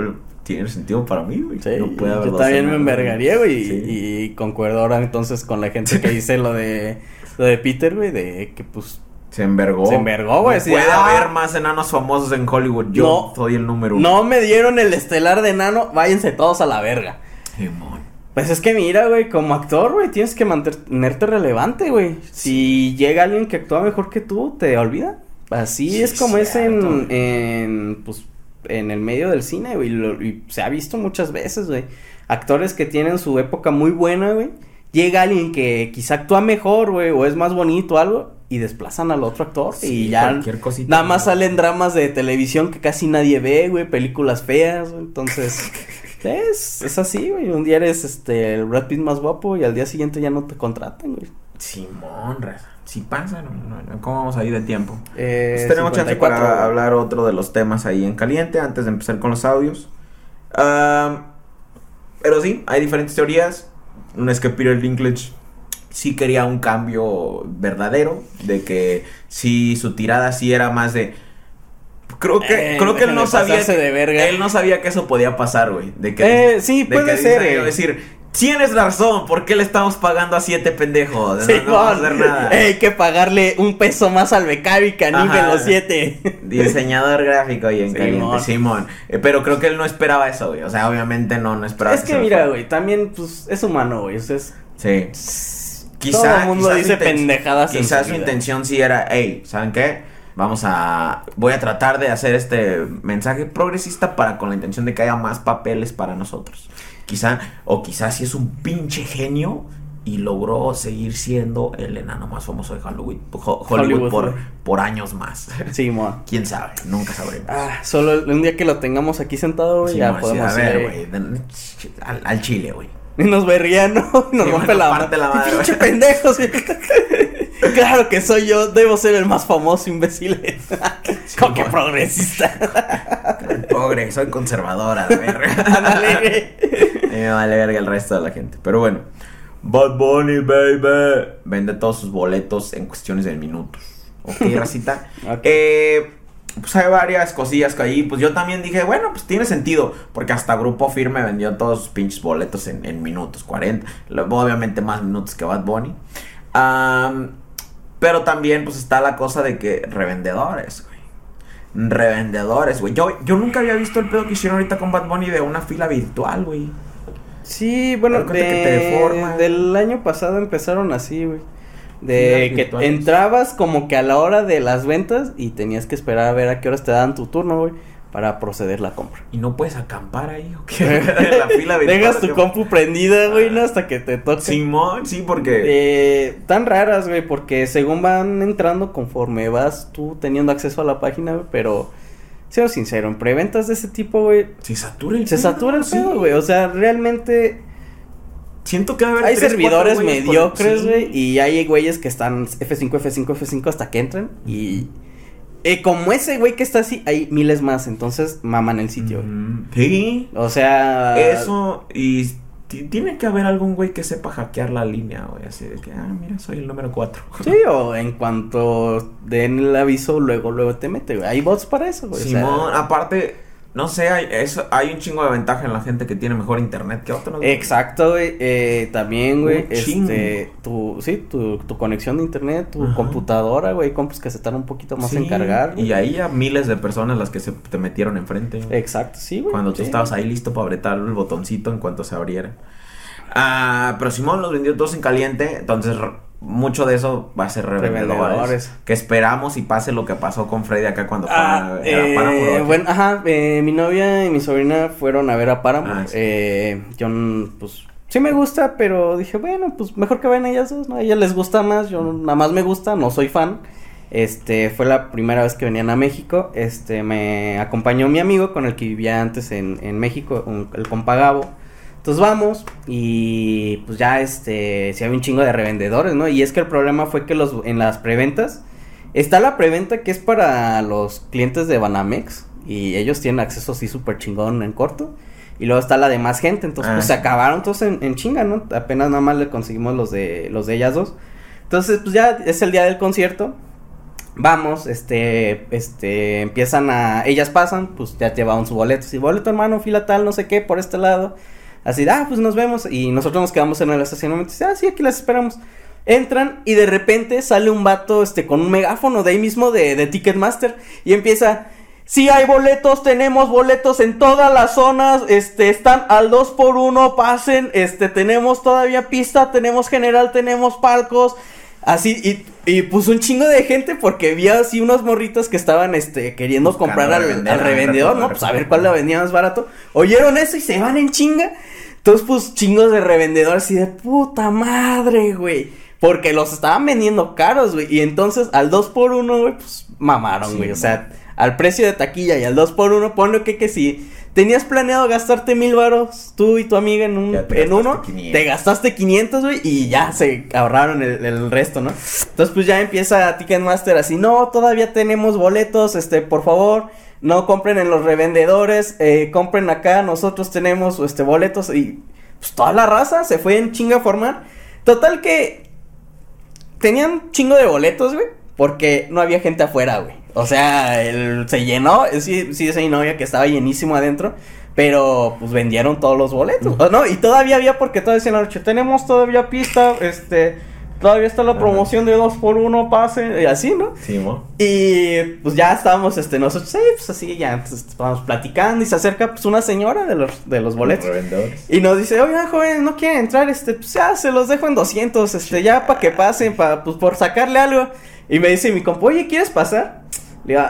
tiene sentido para mí, güey. no puede haber yo también me envergaría, güey. Y, concuerdo ahora entonces con la gente que dice lo de, lo de Peter, güey, de que pues se envergó. Se envergó, güey. puede ah, haber más enanos famosos en Hollywood. Yo soy el número uno. No me dieron el estelar de enano. Váyanse todos a la verga. Pues es que mira, güey, como actor, güey, tienes que mantenerte relevante, güey. Si llega alguien que actúa mejor que tú, te olvida. Así es como es en, en, pues, en el medio del cine, güey. Y se ha visto muchas veces, güey. actores que tienen su época muy buena, güey. Llega alguien que quizá actúa mejor, güey, o es más bonito o algo, y desplazan al otro actor. Sí, y ya cualquier cosita, nada más salen dramas de televisión que casi nadie ve, güey, películas feas, güey, entonces... Es, es así, güey. Un día eres este el Brad Pitt más guapo y al día siguiente ya no te contratan, güey. Simón, raza. Si pasa, no, no, no, ¿cómo vamos ahí de tiempo? Eh, Pues tenemos chance 54, para güey. hablar otro de los temas ahí en caliente antes de empezar con los audios. Am, pero sí, hay diferentes teorías. Una es que Peter Dinklage sí quería un cambio verdadero, de que sí su tirada sí era más de creo que Eh, creo que él no sabía de verga. él no sabía que eso podía pasar, güey, de que Eh, sí, de puede que ser, eh. decir Tienes razón, ¿por qué le estamos pagando a siete pendejos? No, Sí, no vamos a hacer nada. Hay que pagarle un peso más al becario y que animen Ajá. los siete. Diseñador gráfico y en Simón. caliente, Simón. Eh, pero creo que él no esperaba eso, güey. O sea, obviamente no, no esperaba es que mira, güey, también, pues, es humano, güey. O sea, es... Sí. Todo el mundo dice pendejadas en Quizás su intención sí era, hey, ¿saben qué? Vamos a. Voy a tratar de hacer este mensaje progresista para con la intención de que haya más papeles para nosotros. Quizá, o quizás sí es un pinche genio y logró seguir siendo el enano más famoso de Hollywood, Ho- Hollywood, Hollywood, por, años más. Sí, mo. Quién sabe, nunca sabremos. Ah, solo un día que lo tengamos aquí sentado, güey, Sí, ya mo, sí, podemos a ver, güey. Al, al chile, güey. Y nos vería, ¿no? Nos rompe la, parte la madre, Pinche pendejos. claro que soy yo, debo ser el más famoso, imbécil. Como que progresista. Pobre, soy conservadora, de verga. Me vale verga el resto de la gente. Pero bueno. Bad Bunny, baby. Vende todos sus boletos en cuestiones de minutos. Ok, racita. Eh, pues hay varias cosillas que ahí. Pues yo también dije, bueno, pues tiene sentido. Porque hasta Grupo Firme vendió todos sus pinches boletos en, en minutos, 40. Luego, Obviamente más minutos que Bad Bunny. Pero también, pues está la cosa de que revendedores, güey. Revendedores, güey. Yo, yo nunca había visto el pedo que hicieron ahorita con Bad Bunny de una fila virtual, güey. Sí, bueno, de, que te deforma. del año pasado empezaron así, güey. De que virtuales. entrabas como que a la hora de las ventas y tenías que esperar a ver a qué horas te daban tu turno, güey, para proceder la compra. ¿Y no puedes acampar ahí o qué? la fila. Dejas tu compu prendida, güey, ¿no? hasta que te toque. Simón, sí, porque. Eh, tan raras, güey, porque según van entrando conforme vas tú teniendo acceso a la página, güey, pero, sea sincero, en preventas de ese tipo, güey, se satura el se pedo, satura el sí. pedo, güey, o sea, realmente Siento que va a haber hay tres, servidores cuatro güeyes por- mediocres, sí. güey, y hay güeyes que están F5, F5, F5 hasta que entran, y eh, como ese güey que está así, hay miles más, entonces maman el sitio, güey. Mm, Sí. O sea... Eso, y tiene que haber algún güey que sepa hackear la línea, güey. Así de que, ah, mira, soy el número 4. Sí, o en cuanto den el aviso, luego, luego te mete, güey. Hay bots para eso, güey. o sea, Simón, aparte, no sé, hay, eso, hay un chingo de ventaja en la gente que tiene mejor internet que otros. Exacto, güey. Eh, también, güey, este, tu, sí, tu, tu conexión de internet, tu Ajá. computadora, güey, compus que se tardan un poquito más en Sí, cargar. güey. Y ahí ya miles de personas las que se te metieron enfrente. Exacto, sí, güey. Cuando tú sí. estabas ahí listo para apretar el botoncito en cuanto se abriera. Ah, pero Simón los vendió todos en caliente, entonces mucho de eso va a ser. Revendedores. Que esperamos y pase lo que pasó con Freddy acá cuando fue Ah, a- eh, bueno, ajá, eh, mi novia y mi sobrina fueron a ver a Paramount. Ah, sí. eh, yo, pues, sí me gusta, pero dije, bueno, pues mejor que vayan ellas dos, ¿no? A ellas les gusta más, yo nada más me gusta, no soy fan. Este, fue la primera vez que venían a México. Este, me acompañó mi amigo con el que vivía antes en, en México, un- el compa Gabo. Entonces vamos y pues ya este, si había un chingo de revendedores, ¿no? Y es que el problema fue que los en las preventas está la preventa que es para los clientes de Banamex y ellos tienen acceso así súper chingón en corto. Y luego está la de más gente, entonces pues Ah. se acabaron todos en, en chinga, ¿no? Apenas nada más le conseguimos los de los de ellas dos. Entonces, pues ya es el día del concierto. Vamos, este, este, empiezan a, ellas pasan, pues ya llevaban su boleto, si boleto hermano, fila tal, no sé qué, por este lado. Así, ah, pues nos vemos. Y nosotros nos quedamos en el estacionamiento. Dice, ah, sí, aquí las esperamos. Entran y de repente sale un vato, este, con un megáfono de ahí mismo de, de Ticketmaster. Y empieza, sí hay boletos, tenemos boletos en todas las zonas, este, están al 2 por 1 pasen, este, tenemos todavía pista, tenemos general, tenemos palcos. Así, y, y puso un chingo de gente porque había así unos morritos que estaban, este, queriendo Buscando comprar al, revender, al revendedor, ¿no? Pues a ver cuál la vendía más barato. Oyeron eso y se van en chinga. Entonces, pues, chingos de revendedores y de puta madre, güey. Porque los estaban vendiendo caros, güey. Y entonces, al 2 por 1 güey, pues, mamaron, güey. o sea, al precio de taquilla y al 2 por 1 ponle que que si tenías planeado gastarte mil varos, tú y tu amiga en un, en uno, 500. te gastaste 500, güey, y ya se ahorraron el, el, resto, ¿no? Entonces, pues ya empieza Ticketmaster así, no, todavía tenemos boletos, este, por favor, no compren en los revendedores, eh, compren acá, nosotros tenemos, este, boletos, y pues toda la raza se fue en chinga a formar. Total que tenían chingo de boletos, güey, porque no había gente afuera, güey. O sea, el, se llenó, sí, sí, esa novia que estaba llenísimo adentro. Pero pues vendieron todos los boletos. ¿no? Y todavía había, porque todavía en la noche, tenemos todavía pista, este, todavía está la promoción de dos por uno pase, y así, ¿no? Sí, ¿no? Y pues ya estábamos, este, nosotros, sí, pues así, ya pues, estábamos platicando y se acerca pues una señora de los, de los boletos. y nos dice, oiga, joven, no quiere entrar, este, pues ya se los dejo en 200, este, ya para que pasen, para, pues por sacarle algo. Y me dice mi compa, oye, ¿quieres pasar? Le digo,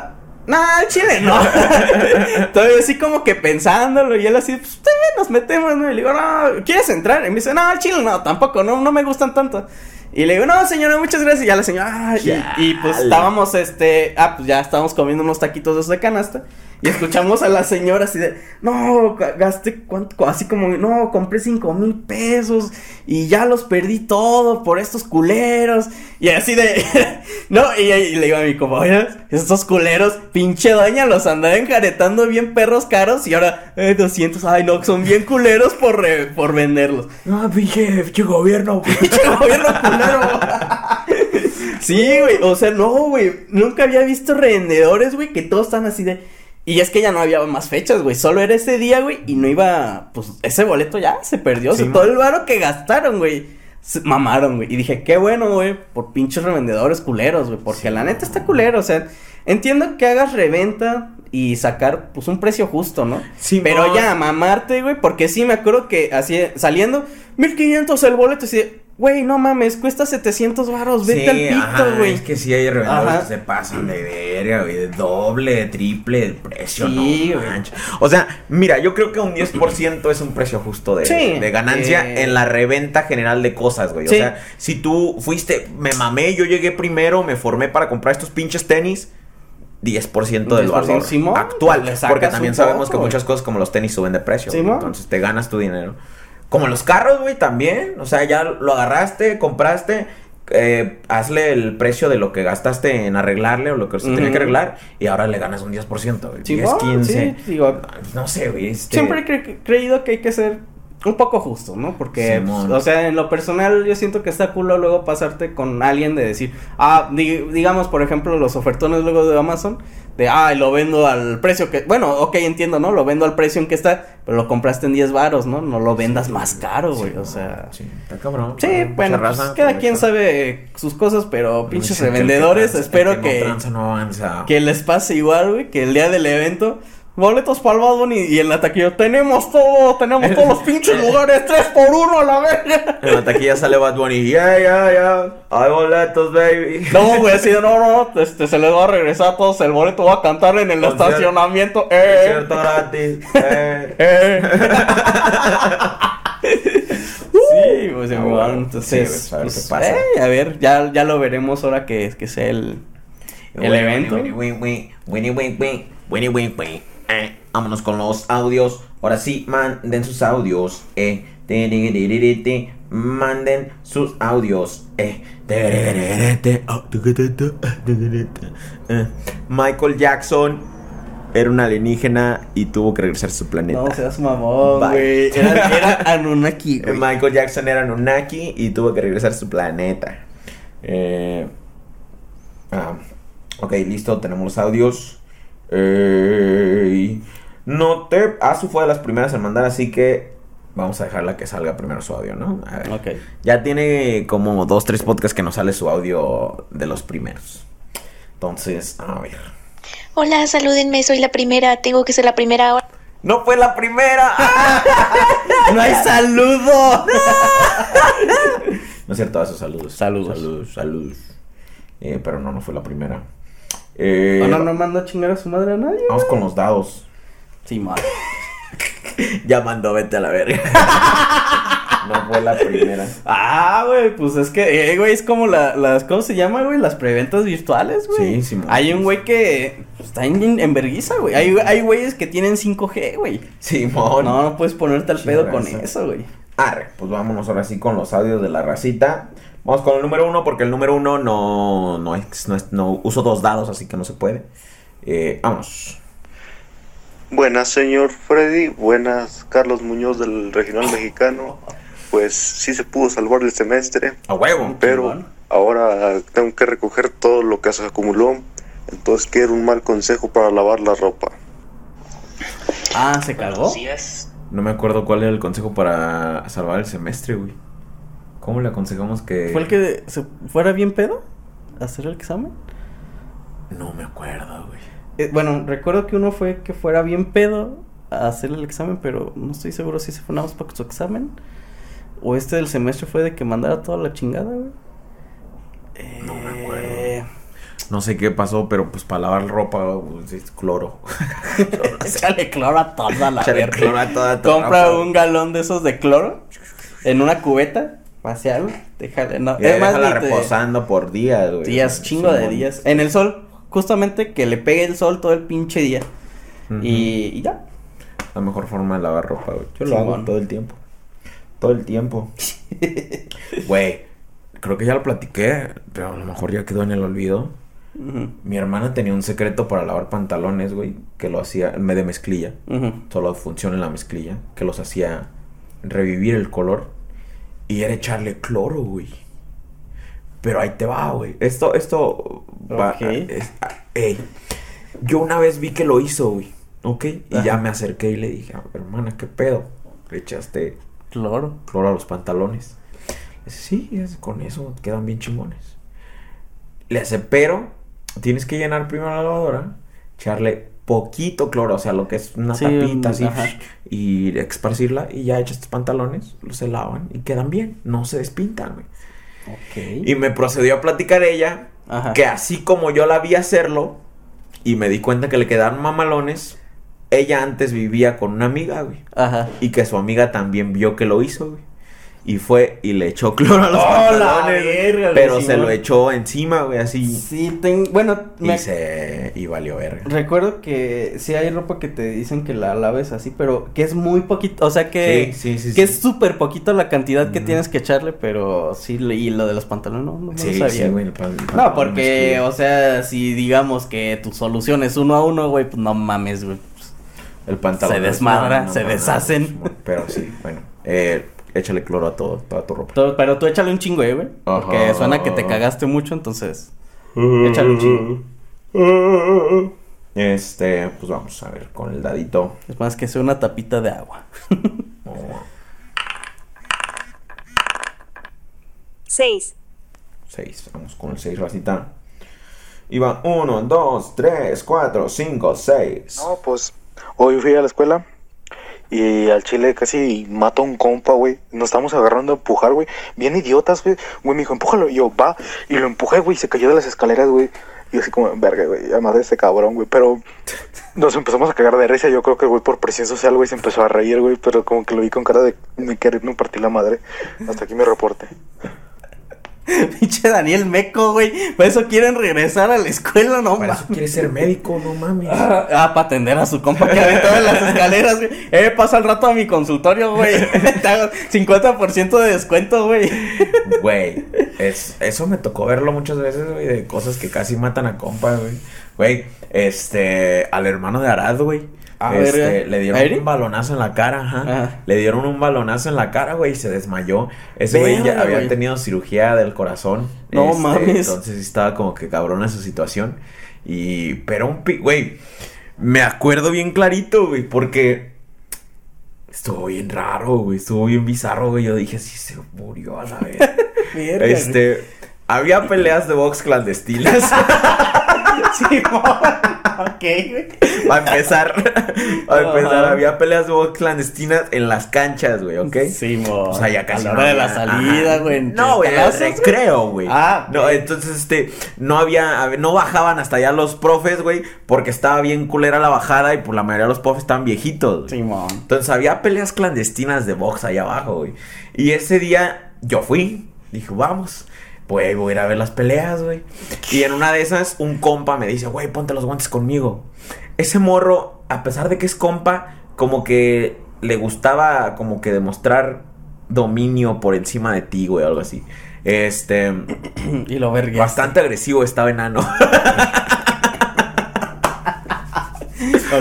no, chile no. Todavía así como que pensándolo y él así, pues nos metemos, ¿no? Y le digo, no, ¿quieres entrar? Y me dice, no, chile no, tampoco, no, no me gustan tanto. Y le digo, no, señora, muchas gracias. Y ya la señora, ah, y, y, pues estábamos, este, ah, pues ya estábamos comiendo unos taquitos de canasta. Y escuchamos a la señora así de, no, gasté cuánto, así como, no, compré cinco mil pesos y ya los perdí todo por estos culeros. Y así de, no, y, le digo a mi compañero, estos culeros, pinche doña, los andaba enjaretando bien perros caros y ahora, eh, 200, ay no, son bien culeros por, por venderlos. No, pinche, pinche gobierno, pinche gobierno culero. sí, güey, o sea, no, güey, nunca había visto revendedores, güey, que todos están así de... Y es que ya no había más fechas, güey. Solo era ese día, güey. Y no iba. Pues ese boleto ya se perdió. todo el varo que gastaron, güey. Se mamaron, güey. Y dije, qué bueno, güey. Por pinches revendedores culeros, güey. Porque la neta está culero. O sea, entiendo que hagas reventa y sacar, pues, un precio justo, ¿no? Sí, Pero ya, mamarte, güey. Porque sí me acuerdo que así, saliendo, 1500 el boleto. Y así, Güey, no mames, cuesta 700 varos, vete al pito, güey. Es que sí hay revendedores que se pasan de verga, güey, de doble, triple el precio, sí, no O sea, mira, yo creo que un 10% es un precio justo de, de ganancia en la reventa general de cosas, güey. O sea, si tú fuiste, me mamé, yo llegué primero, me formé para comprar estos pinches tenis. 10% del valor actual. Porque también sabemos que muchas cosas como los tenis suben de precio. entonces te ganas tu dinero. Como los carros, güey, también. O sea, ya lo agarraste, compraste. Eh, hazle el precio de lo que gastaste en arreglarle o lo que usted tenía que arreglar y ahora le ganas un 10%, güey. 10, 15. Sí, no sé, güey. Este Siempre he creído que hay que ser un poco justo, ¿no? Porque, o sea, en lo personal yo siento que está culo luego pasarte con alguien de decir, ah, digamos, por ejemplo, los ofertones luego de Amazon, de, ah, lo vendo al precio que, bueno, ok, entiendo, ¿no? Lo vendo al precio en que está, pero lo compraste en 10 varos, ¿no? No lo vendas más caro, güey, o sea. Sí, está cabrón. Sí, bueno, pues, cada quien sabe sus cosas, pero pinches revendedores, espero que, que les pase igual, güey, que el día del evento boletos para el Bad y en la taquilla tenemos todo, tenemos todos los pinches lugares, tres por uno a la vez. En la taquilla sale Bad Bunny, ya, ya, ya, hay boletos, baby. No, güey, así no, no, este, se les va a regresar a todos, el boleto va a cantar en el estacionamiento, eh. Cierto gratis, eh. eh. sí, pues, ah, entonces, a ver pues, qué pasa. Eh, a ver, ya, ya lo veremos ahora que, que sea el, el evento. Winnie, winnie, winnie, winnie, winnie, winnie, eh, vámonos con los audios. Ahora sí, manden sus audios. Eh. Manden sus audios. Eh. Michael Jackson era un alienígena y tuvo que regresar a su planeta. No seas mamón, güey. Era, Anunnaki, Michael Jackson era Anunnaki y tuvo que regresar a su planeta. Eh, ah, ok, listo, tenemos los audios. Eh, no te. Asu fue de las primeras en mandar, así que vamos a dejarla que salga primero su audio, ¿no? A ver. Ya tiene como dos, tres podcasts que nos sale su audio de los primeros. Entonces, a ver. Hola, salúdenme, soy la primera, tengo que ser la primera ahora. ¡No fue la primera! ¡No hay saludo! no es cierto, esos saludos. Saludos. Saludos, saludos. Eh, pero no, no fue la primera. Eh, no, no manda a chingar a su madre a nadie. Vamos con los dados. Sí, madre. ya mandó, vete a la verga. no fue la primera. Ah, güey, pues es que, eh, güey, es como la, las, ¿cómo se llama, güey? Las preventas virtuales, güey. Sí, Simón. Hay un güey que pues, está en, en verguiza, güey. Hay, hay güeyes que tienen 5G, güey. Simón. No, no puedes ponerte al Sí, pedo con eso, güey. Arre, pues vámonos ahora sí con los audios de la racita. Vamos con el número uno porque el número uno no, no, es, no, es- no uso dos dados, así que no se puede. Eh, vamos. Buenas, señor Freddy. Buenas, Carlos Muñoz del Regional Mexicano. Pues sí se pudo salvar el semestre, A huevo. pero ahora tengo que recoger todo lo que se acumuló. Entonces quiero un mal consejo para lavar la ropa. Ah, ¿se cagó? No me acuerdo cuál era el consejo para salvar el semestre, güey. ¿Cómo le aconsejamos que.? ¿Fue el que se fuera bien pedo? ¿A hacer el examen? No me acuerdo, güey. Eh, bueno, recuerdo que uno fue que fuera bien pedo a hacer el examen, pero no estoy seguro si se fue nada más para su examen. O este del semestre fue de que mandara toda la chingada, güey. No me acuerdo. Eh, No sé qué pasó, pero pues para lavar ropa, pues, es cloro. Échale cloro a toda la Échale cloro a toda tu Compra ropa. un galón de esos de cloro en una cubeta, vaciarlo, déjale, no, es más, déjala te- reposando por días, güey. días, chingo de días, en el sol, justamente que le pegue el sol todo el pinche día y, y ya. La mejor forma de lavar ropa, güey. Yo lo hago todo el tiempo. Todo el tiempo. Güey, creo que ya lo platiqué, pero a lo mejor ya quedó en el olvido. Mi hermana tenía un secreto para lavar pantalones, güey, que lo hacía me de mezclilla. ujú. Solo funciona en la mezclilla, que los hacía revivir el color y era echarle cloro, güey. Pero ahí te va, güey. Esto, esto va. Es- ah, ey. Yo una vez vi que lo hizo, güey. ¿Ok? Y Ajá. ya me acerqué y le dije, "A ver, hermana, ¿qué pedo? Le echaste Cloro. cloro a los pantalones. Le dice, sí, es- con eso quedan bien chingones. Le hace, pero tienes que llenar primero la lavadora, echarle poquito cloro, o sea, lo que es una Sí, tapita un- así, ajá. y esparcirla, y ya echas tus pantalones, los se lavan y quedan bien, no se despintan, güey. Y me procedió a platicar ella Ajá. que así como yo la vi hacerlo, y me di cuenta que le quedaron mamalones, ella antes vivía con una amiga, güey. Ajá. Y que su amiga también vio que lo hizo, güey. Y fue y le echó cloro a los ¡Oh, pantalones. verga, pero se lo echó encima, güey, así. Sí, ten- bueno, Y me se. Y valió verga. recuerdo que sí hay ropa que te dicen que la laves así, pero que es muy poquito, o sea que, Sí, sí, sí, que es súper poquito la cantidad que tienes que echarle, pero sí, y lo de los pantalones no, no, no sabía. sí, güey. el No, porque, o sea, si digamos que tu solución es uno a uno, güey, pues no mames, güey. el pantalón. se es- desmadra, se deshacen. Pero sí, bueno. Eh, échale cloro a todo, toda tu ropa. Todo- pero tú échale un chingo, eh, güey. Porque suena que te cagaste mucho, entonces. Échale un chingo. Este, pues vamos a ver con el dadito. Es más que sea una tapita de agua. Oh, 6, seis. Vamos con el 6, racita. Y va 1, 2, 3, 4, 5, 6. No, pues hoy fui a la escuela y al chile casi mato a un compa, güey. Nos estamos agarrando a empujar, güey. Bien idiotas, güey. Güey me dijo, empújalo. Y yo, va. Y lo empujé, güey. Se cayó de las escaleras, güey. Y así como, verga, güey. Ya madre este cabrón, güey. Pero nos empezamos a cagar de risa. Yo creo que, güey, por presión social, güey, se empezó a reír, güey. Pero como que lo vi con cara de me quererme partir la madre. Hasta aquí mi reporte. Pinche Daniel Meco, güey. Por eso quieren regresar a la escuela, no mames. quiere ser médico, no mames. Ah, ah, para atender a su compa que aventó en las escaleras, güey. Eh, pasa el rato a mi consultorio, güey. Te hago 50% de descuento, güey. Güey, es, eso me tocó verlo muchas veces, güey, de cosas que casi matan a compa, güey. Güey, este, al hermano de Arad, güey. A este, ver, le ¿a dieron un balonazo en la cara, ajá. Le dieron un balonazo en la cara, güey, y se desmayó. Ese güey ya había tenido cirugía del corazón. este, No mames. Entonces estaba como que cabrona su situación. Y, pero un güey, me acuerdo bien clarito, güey, porque estuvo bien raro, güey, estuvo bien bizarro, güey. Yo dije, sí, se murió a la vez. Güey. Este, había peleas de box clandestinas. Sí, ok, güey. a empezar, a empezar, había peleas de box clandestinas en las canchas, güey, ¿ok? Sí, mo. O sea, ya casi A la no hora de la salida, güey. No, güey, palazos, güey. Ah, no, entonces, este, no había, no bajaban hasta allá los profes, güey, porque estaba bien culera la bajada y por la mayoría de los profes estaban viejitos, güey. Simón. Entonces había peleas clandestinas de box allá abajo, güey. Y ese día yo fui, dije, vamos. Pues voy a ir a ver las peleas, güey. Y en una de esas, un compa me dice, güey, ponte los guantes conmigo. Ese morro, a pesar de que es compa, como que le gustaba como que demostrar dominio por encima de ti, güey, algo así. Este, Y lo vergué. bastante agresivo estaba enano.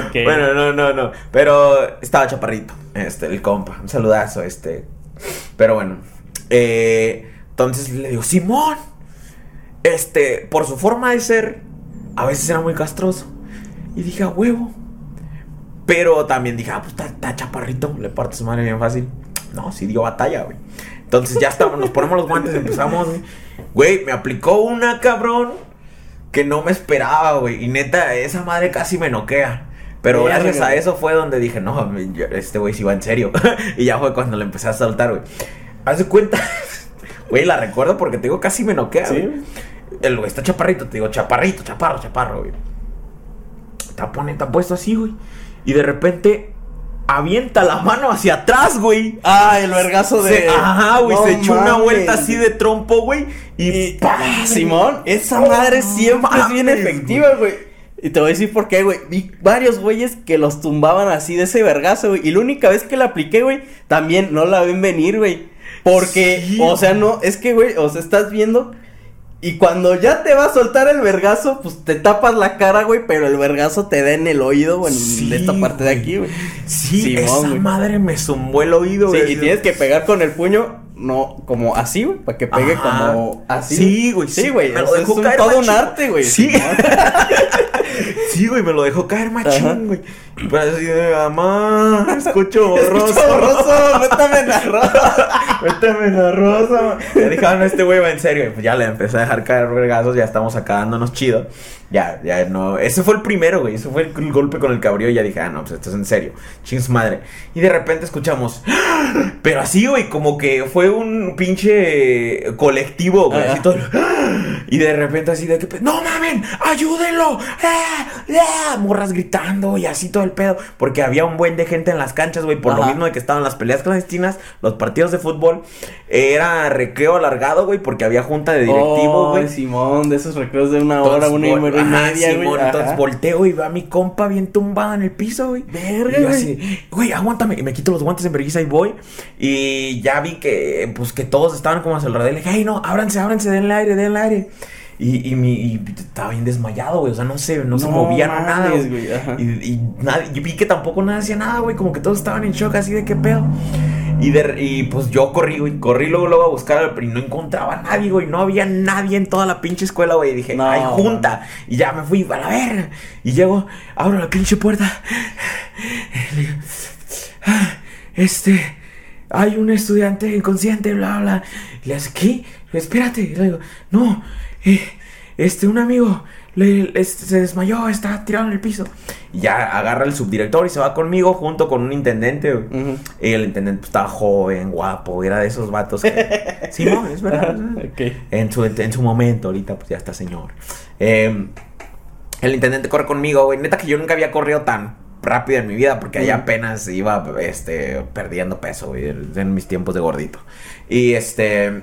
Ok. Bueno, no, no, no. Pero estaba chaparrito. Este, el compa. Un saludazo, este. Pero bueno. Eh, entonces le digo, Simón. Este, por su forma de ser, a veces era muy castroso. Y dije, a huevo. Pero también dije, ah, pues está, chaparrito, le parto su madre bien fácil. No, sí dio batalla, güey. Entonces ya estamos, nos ponemos los guantes, empezamos, güey. Güey, me aplicó una cabrón que no me esperaba, güey. Y neta, esa madre casi me noquea. Pero gracias a eso fue donde dije, no, este güey sí va en serio. y ya fue cuando le empecé a saltar, güey. Haz de cuenta, güey, la recuerdo porque te digo, casi me noquea, Sí. güey. El güey está chaparrito, te digo, chaparrito, chaparro, chaparro, güey. Está, pone, está puesto así, güey. Y de repente avienta la mano hacia atrás, güey. Ah, el vergazo de. Se- ajá, güey, No se echó una vuelta así de trompo, güey. Y, ¡pam! Ah, Simón, esa madre siempre es bien efectiva, güey. Y te voy a decir por qué, güey. Vi varios güeyes que los tumbaban así de ese vergazo, güey. Y la única vez que la apliqué, güey, también no la ven venir, güey. Porque, Sí, o sea, no, es que, güey, o sea, estás viendo. Y cuando ya te va a soltar el vergazo, pues te tapas la cara, güey, pero el vergazo te da en el oído, güey, en Sí, esta parte de aquí, güey. Sí, Simón, esa güey. madre me zumbó el oído, Sí, güey. y tienes que pegar con el puño, no, como así, güey, para que pegue Ajá. como así. Sí, güey. Sí, güey, o sea, es un- todo un arte, güey. Sí. Sí, güey, me lo dejó caer machín, güey. Pero así de, mamá, escucho borroso. Escucho borroso, métame en la rosa. Méteme en la rosa. Ya dije, ah, no, este güey va en serio. Y pues ya le empecé a dejar caer regazos, ya estamos acá dándonos chido. Ya, ya no. Ese fue el primero, güey. Ese fue el, el golpe con el cabrío. Y ya dije, ah, no, pues esto es en serio. Ching su madre. Y de repente escuchamos. ¡Ah! Pero así, güey, como que fue un pinche colectivo, güey. Ajá. Así todo. ¡Ah! Y de repente así de que, no mamen, ayúdenlo. ¡Ah! ¡Ah! Morras gritando y así todo el pedo. Porque había un buen de gente en las canchas, güey. Por lo mismo de que estaban las peleas clandestinas, los partidos de fútbol. Era recreo alargado, güey, porque había junta de directivos, Oh, güey. Simón, de esos recreos de una hora, una y media, Simón. Entonces volteo y veo a mi compa bien tumbada en el piso, güey. Verga, Y yo güey. así, güey, aguántame. Y me quito los guantes en vergüenza y voy. Y ya vi que, pues, que todos estaban como alrededor. Y le dije, hey, no, ábranse, ábranse, denle aire, denle aire. Y, y, mi, y estaba bien desmayado, güey. O sea, no se, no se movía nada. güey. Y, y nadie, vi que tampoco nadie hacía nada, güey. Como que todos estaban en shock, así de qué pedo. Y, de, y pues yo corrí, güey. Corrí luego, luego a buscar, pero no encontraba a nadie, güey. No había nadie en toda la pinche escuela, güey. Y dije, No, ay, junta. Y ya me fui a la verga. Y llego, abro la pinche puerta. Le digo, "Ah, este, hay un estudiante inconsciente, bla, bla. Y le hace, ¿qué? Espérate. Y le digo, no, este, un amigo le, este, se desmayó, está tirado en el piso. Y ya agarra el subdirector y se va conmigo junto con un intendente. Ujú. Y el intendente pues, estaba joven, guapo, era de esos vatos que... sí, no, es verdad. En su, en su momento, ahorita pues ya está señor. Eh, el intendente corre conmigo, güey. Neta que yo nunca había corrido tan rápido en mi vida porque allá Mm. apenas iba este, perdiendo peso, güey, en mis tiempos de gordito. Y este...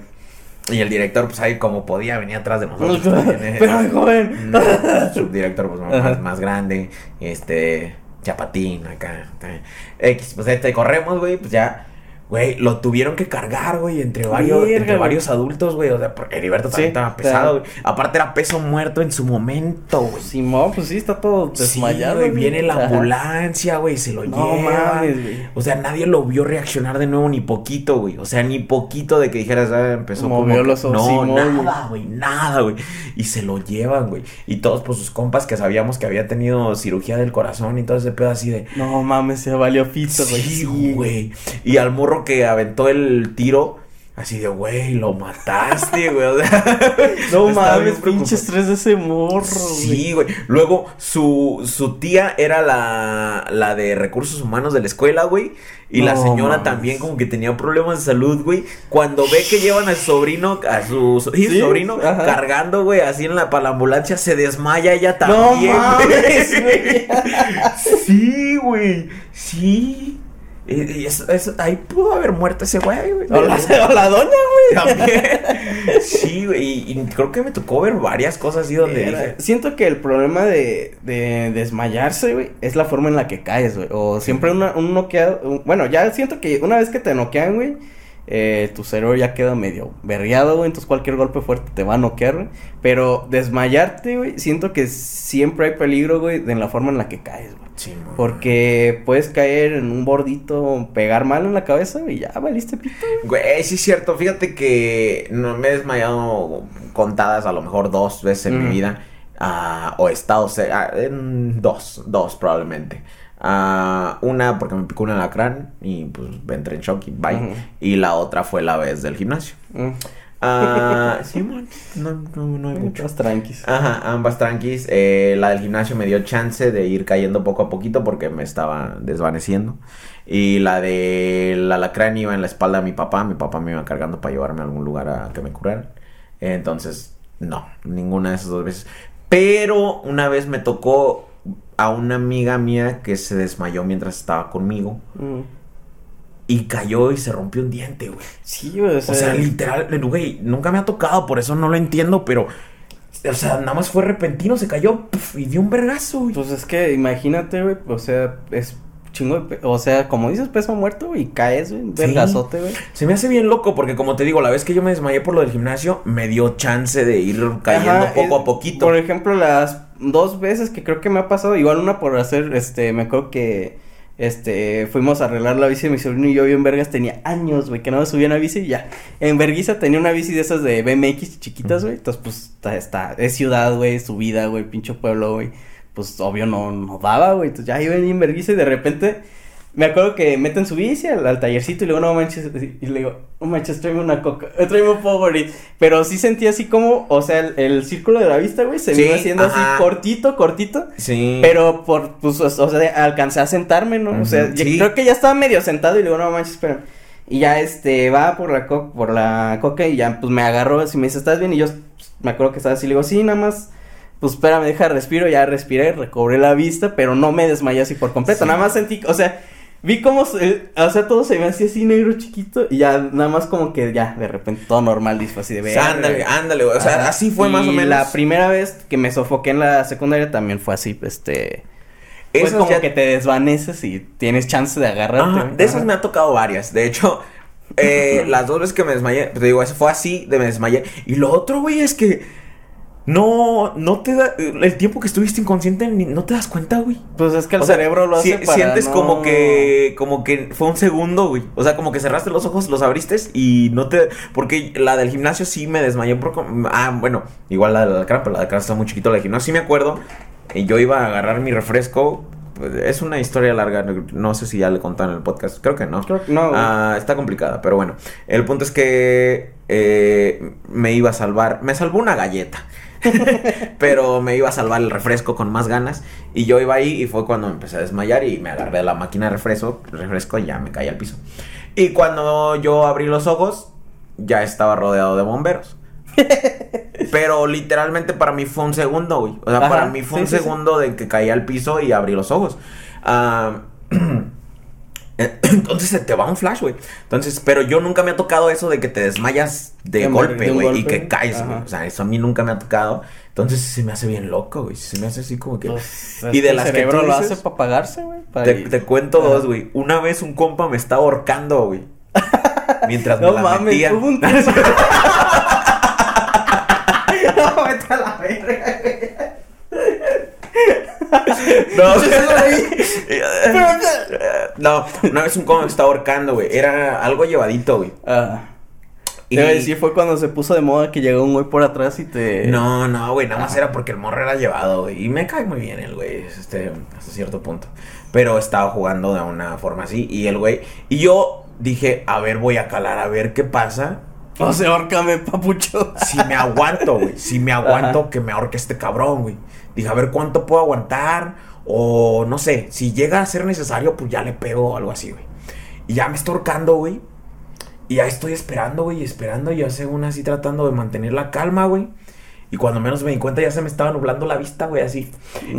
Y el director, pues ahí como podía, venía atrás de nosotros. también, eh. Pero, joven. No, el subdirector, pues más, más grande, este, chapatín acá. eh, X, pues este, corremos, güey, pues ya, güey, lo tuvieron que cargar, güey, entre varios, entre varios adultos, güey, o sea, porque Heriberto también Sí, estaba claro. pesado, güey. Aparte era peso muerto en su momento, güey. Simón, pues sí, está todo desmayado. Sí, güey, viene la ambulancia, güey, se lo No lleva. mames, güey. O sea, nadie lo vio reaccionar de nuevo ni poquito, güey. O sea, ni poquito de que dijeras, ah, empezó Movió como... los ojos, No, Simón, nada, güey, nada, güey. Y se lo llevan, güey. Y todos, pues, sus compas que sabíamos que había tenido cirugía del corazón y todo ese pedo así de... No mames, se valió pito, güey. Sí, güey. Y al morro que aventó el tiro, Así de, güey, lo mataste, güey. O sea, No mames, pinche estrés de ese morro. Sí, güey. Luego, su, su tía era la, la de recursos humanos de la escuela, güey. Y la señora mames. también como que tenía problemas de salud, güey. Cuando ve que llevan a su sobrino, a su, so- sí, Sí, sobrino, ajá. cargando, güey, así en la, para la ambulancia, se desmaya ella No también, mames, güey. Sí, güey. Sí. Y- y eso- eso- ahí pudo haber muerto ese güey, güey. O la, o la doña, güey. También. Sí, güey. Y, y creo que me tocó ver varias cosas así donde Era- dije. Siento que el problema de, de desmayarse, güey, es la forma en la que caes, güey. O siempre una- un noqueado. un- bueno, ya siento que una vez que te noquean, güey, eh, tu cerebro ya queda medio berreado, güey. Entonces cualquier golpe fuerte te va a noquear, güey. Pero desmayarte, güey, siento que siempre hay peligro, güey, en la forma en la que caes, güey. Sí. Porque puedes caer en un bordito, pegar mal en la cabeza, y ya valiste pito. Güey, sí es cierto. Fíjate que no me he desmayado contadas, a lo mejor dos veces en mi Ujú. vida. ah, o he estado ce- ah, en dos, dos probablemente. Ah, una porque me picó un alacrán y pues entré en shock y bye. Y la otra fue la vez del gimnasio. Mm. Ah, sí, man, no, no, no hay mucho. Muchos tranquis. Ajá, ambas tranquis. Eh, la del gimnasio me dio chance de ir cayendo poco a poquito porque me estaba desvaneciendo. Y la de la alacrán iba en la espalda de mi papá. Mi papá me iba cargando para llevarme a algún lugar a que me curaran. Entonces, no, ninguna de esas dos veces. Pero una vez me tocó a una amiga mía que se desmayó mientras estaba conmigo. Mm. Y cayó y se rompió un diente, güey. Sí, o O sea, sea, literal, güey, nunca me ha tocado, por eso no lo entiendo, pero. O sea, nada más fue repentino, se cayó puf, y dio un vergazo, güey. Pues es que imagínate, güey, o sea, es chingo de... pe- O sea, como dices, peso muerto, güey, y caes, güey, un Sí. vergazote, güey. Se me hace bien loco porque, como te digo, la vez que yo me desmayé por lo del gimnasio, me dio chance de ir cayendo Ajá, poco es- a poquito. Por ejemplo, las dos veces que creo que me ha pasado, igual una por hacer, este, me acuerdo que, este, fuimos a arreglar la bici de mi sobrino y yo bien vergas, tenía años, güey, que no me subía una bici y ya. En Verguiza tenía una bici de esas de BMX chiquitas, güey, entonces, pues, está, está, es ciudad, güey, subida, güey, pinche pueblo, güey. Pues, obvio, no, no daba, güey, entonces ya iba en Verguiza y de repente... Me acuerdo que meten su bici al, al tallercito y luego no manches, y le digo, no manches, tráeme una coca, tráeme un Powerade. Pero sí sentí así como, o sea, el, el círculo de la vista, güey, se Sí, iba haciendo ajá. así cortito, cortito. Sí. Pero por, pues, o, o sea, alcancé a sentarme, ¿no? O sea, yo creo que ya estaba medio sentado y luego, no manches, espera. Y ya, este, va por la, co por la coca y ya, pues, me agarró así, me dice, ¿estás bien? Y yo, pues, me acuerdo que estaba así, le digo, sí, nada más, pues, espérame, deja, respiro, ya respiré, recobré la vista, pero no me desmayé así por completo, Sí. nada más sentí, o sea, vi como, se- o sea, todo se me hacía así negro chiquito y ya, nada más como que ya, de repente, todo normal, disfo, así de ver. ándale, ándale, güey. O sea, así fue más o menos. La primera vez que me sofoqué en la secundaria también fue así, este. Fue Esas como ya- que te desvaneces y tienes chance de agarrarte. Ajá, de esas Ajá. me ha tocado varias. De hecho, eh, las dos veces que me desmayé, te digo, eso fue así, de me desmayé. Y lo otro, güey, es que no, no te da, el tiempo que estuviste inconsciente, ni- no te das cuenta, güey. Pues es que el O sea, cerebro lo hace si- para sientes no- como que como que fue un segundo, güey. O sea, como que cerraste los ojos, los abriste y no te porque la del gimnasio sí me desmayé por ah, bueno, igual la del cara, pero la del cara está muy chiquito, la del gimnasio sí me acuerdo. Y yo iba a agarrar mi refresco. pues, Es una historia larga, no- sé si ya le contaron en el podcast, creo que no. Creo que no. Ah, está complicada, pero bueno. El punto es que eh, me iba a salvar, me salvó una galleta. pero me iba a salvar el refresco con más ganas. Y yo iba ahí y fue cuando me empecé a desmayar y me agarré de la máquina de refresco, refresco y ya me caí al piso. Y cuando yo abrí los ojos, ya estaba rodeado de bomberos. Pero literalmente para mí fue un segundo, güey. O sea, Ajá, para mí fue sí, un sí, sí. segundo de que caí al piso y abrí los ojos. Ah, entonces se te va un flash, güey. Entonces, pero yo nunca me ha tocado eso de que te desmayas de golpe, güey, y que caes, güey. O sea, eso a mí nunca me ha tocado. Entonces se me hace bien loco, güey. Se me hace así como que. Pues, y de las que tú lo hace para pagarse, güey. te, cuento Ajá. dos, güey. Una vez un compa me estaba ahorcando, güey. Mientras me No la mames, metía. hubo un No, vete a la verga. No, vi. no, una vez un me estaba ahorcando, güey. Era algo llevadito, güey. Ah. Y- Te decir, fue cuando se puso de moda que llegó un güey por atrás y te. No, no, güey, nada más Ah. era porque el morro era llevado, güey. Y me cae muy bien el güey, este, hasta cierto punto. Pero estaba jugando de una forma así. Y el güey. Y yo dije, a ver, voy a calar, a ver qué pasa. O sea, ahórcame, papucho. Si me aguanto, güey. Si me aguanto, Ajá. que me ahorque este cabrón, güey. Dije, a ver cuánto puedo aguantar. O no sé, si llega a ser necesario, pues ya le pego o algo así, güey. Y ya me estoy ahorcando, güey. Y ya estoy esperando, güey, esperando. Y yo según así tratando de mantener la calma, güey. Y cuando menos me di cuenta ya se me estaba nublando la vista, güey, así.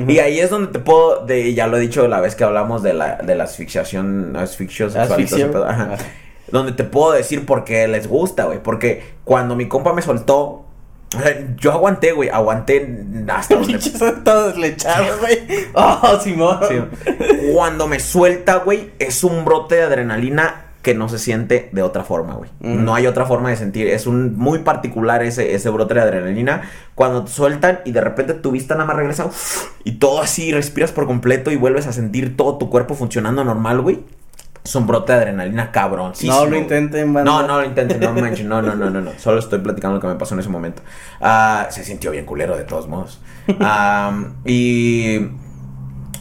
Y ahí es donde te puedo, de, ya lo he dicho la vez que hablamos de la, de la asfixiación, asfixio sexual y todo Asfixia, ese pedo, ajá. ajá. Donde te puedo decir por qué les gusta, güey. Porque cuando mi compa me soltó, o sea, yo aguanté, güey, aguanté hasta donde... Pinches todo deslechado, güey. Oh, Simón. Sí. Cuando me suelta, güey, es un brote de adrenalina que no se siente de otra forma, güey. Mm. No hay otra forma de sentir. Es un muy particular ese, ese brote de adrenalina. Cuando te sueltan y de repente tu vista nada más regresa uf, y todo así, respiras por completo y vuelves a sentir todo tu cuerpo funcionando normal, güey. Es un brote de adrenalina cabrón. No lo intenten, banda. No, no lo intenten, no manches, no, no, no, no, no. Solo estoy platicando lo que me pasó en ese momento. Ah, se sintió bien culero de todos modos. Ah, y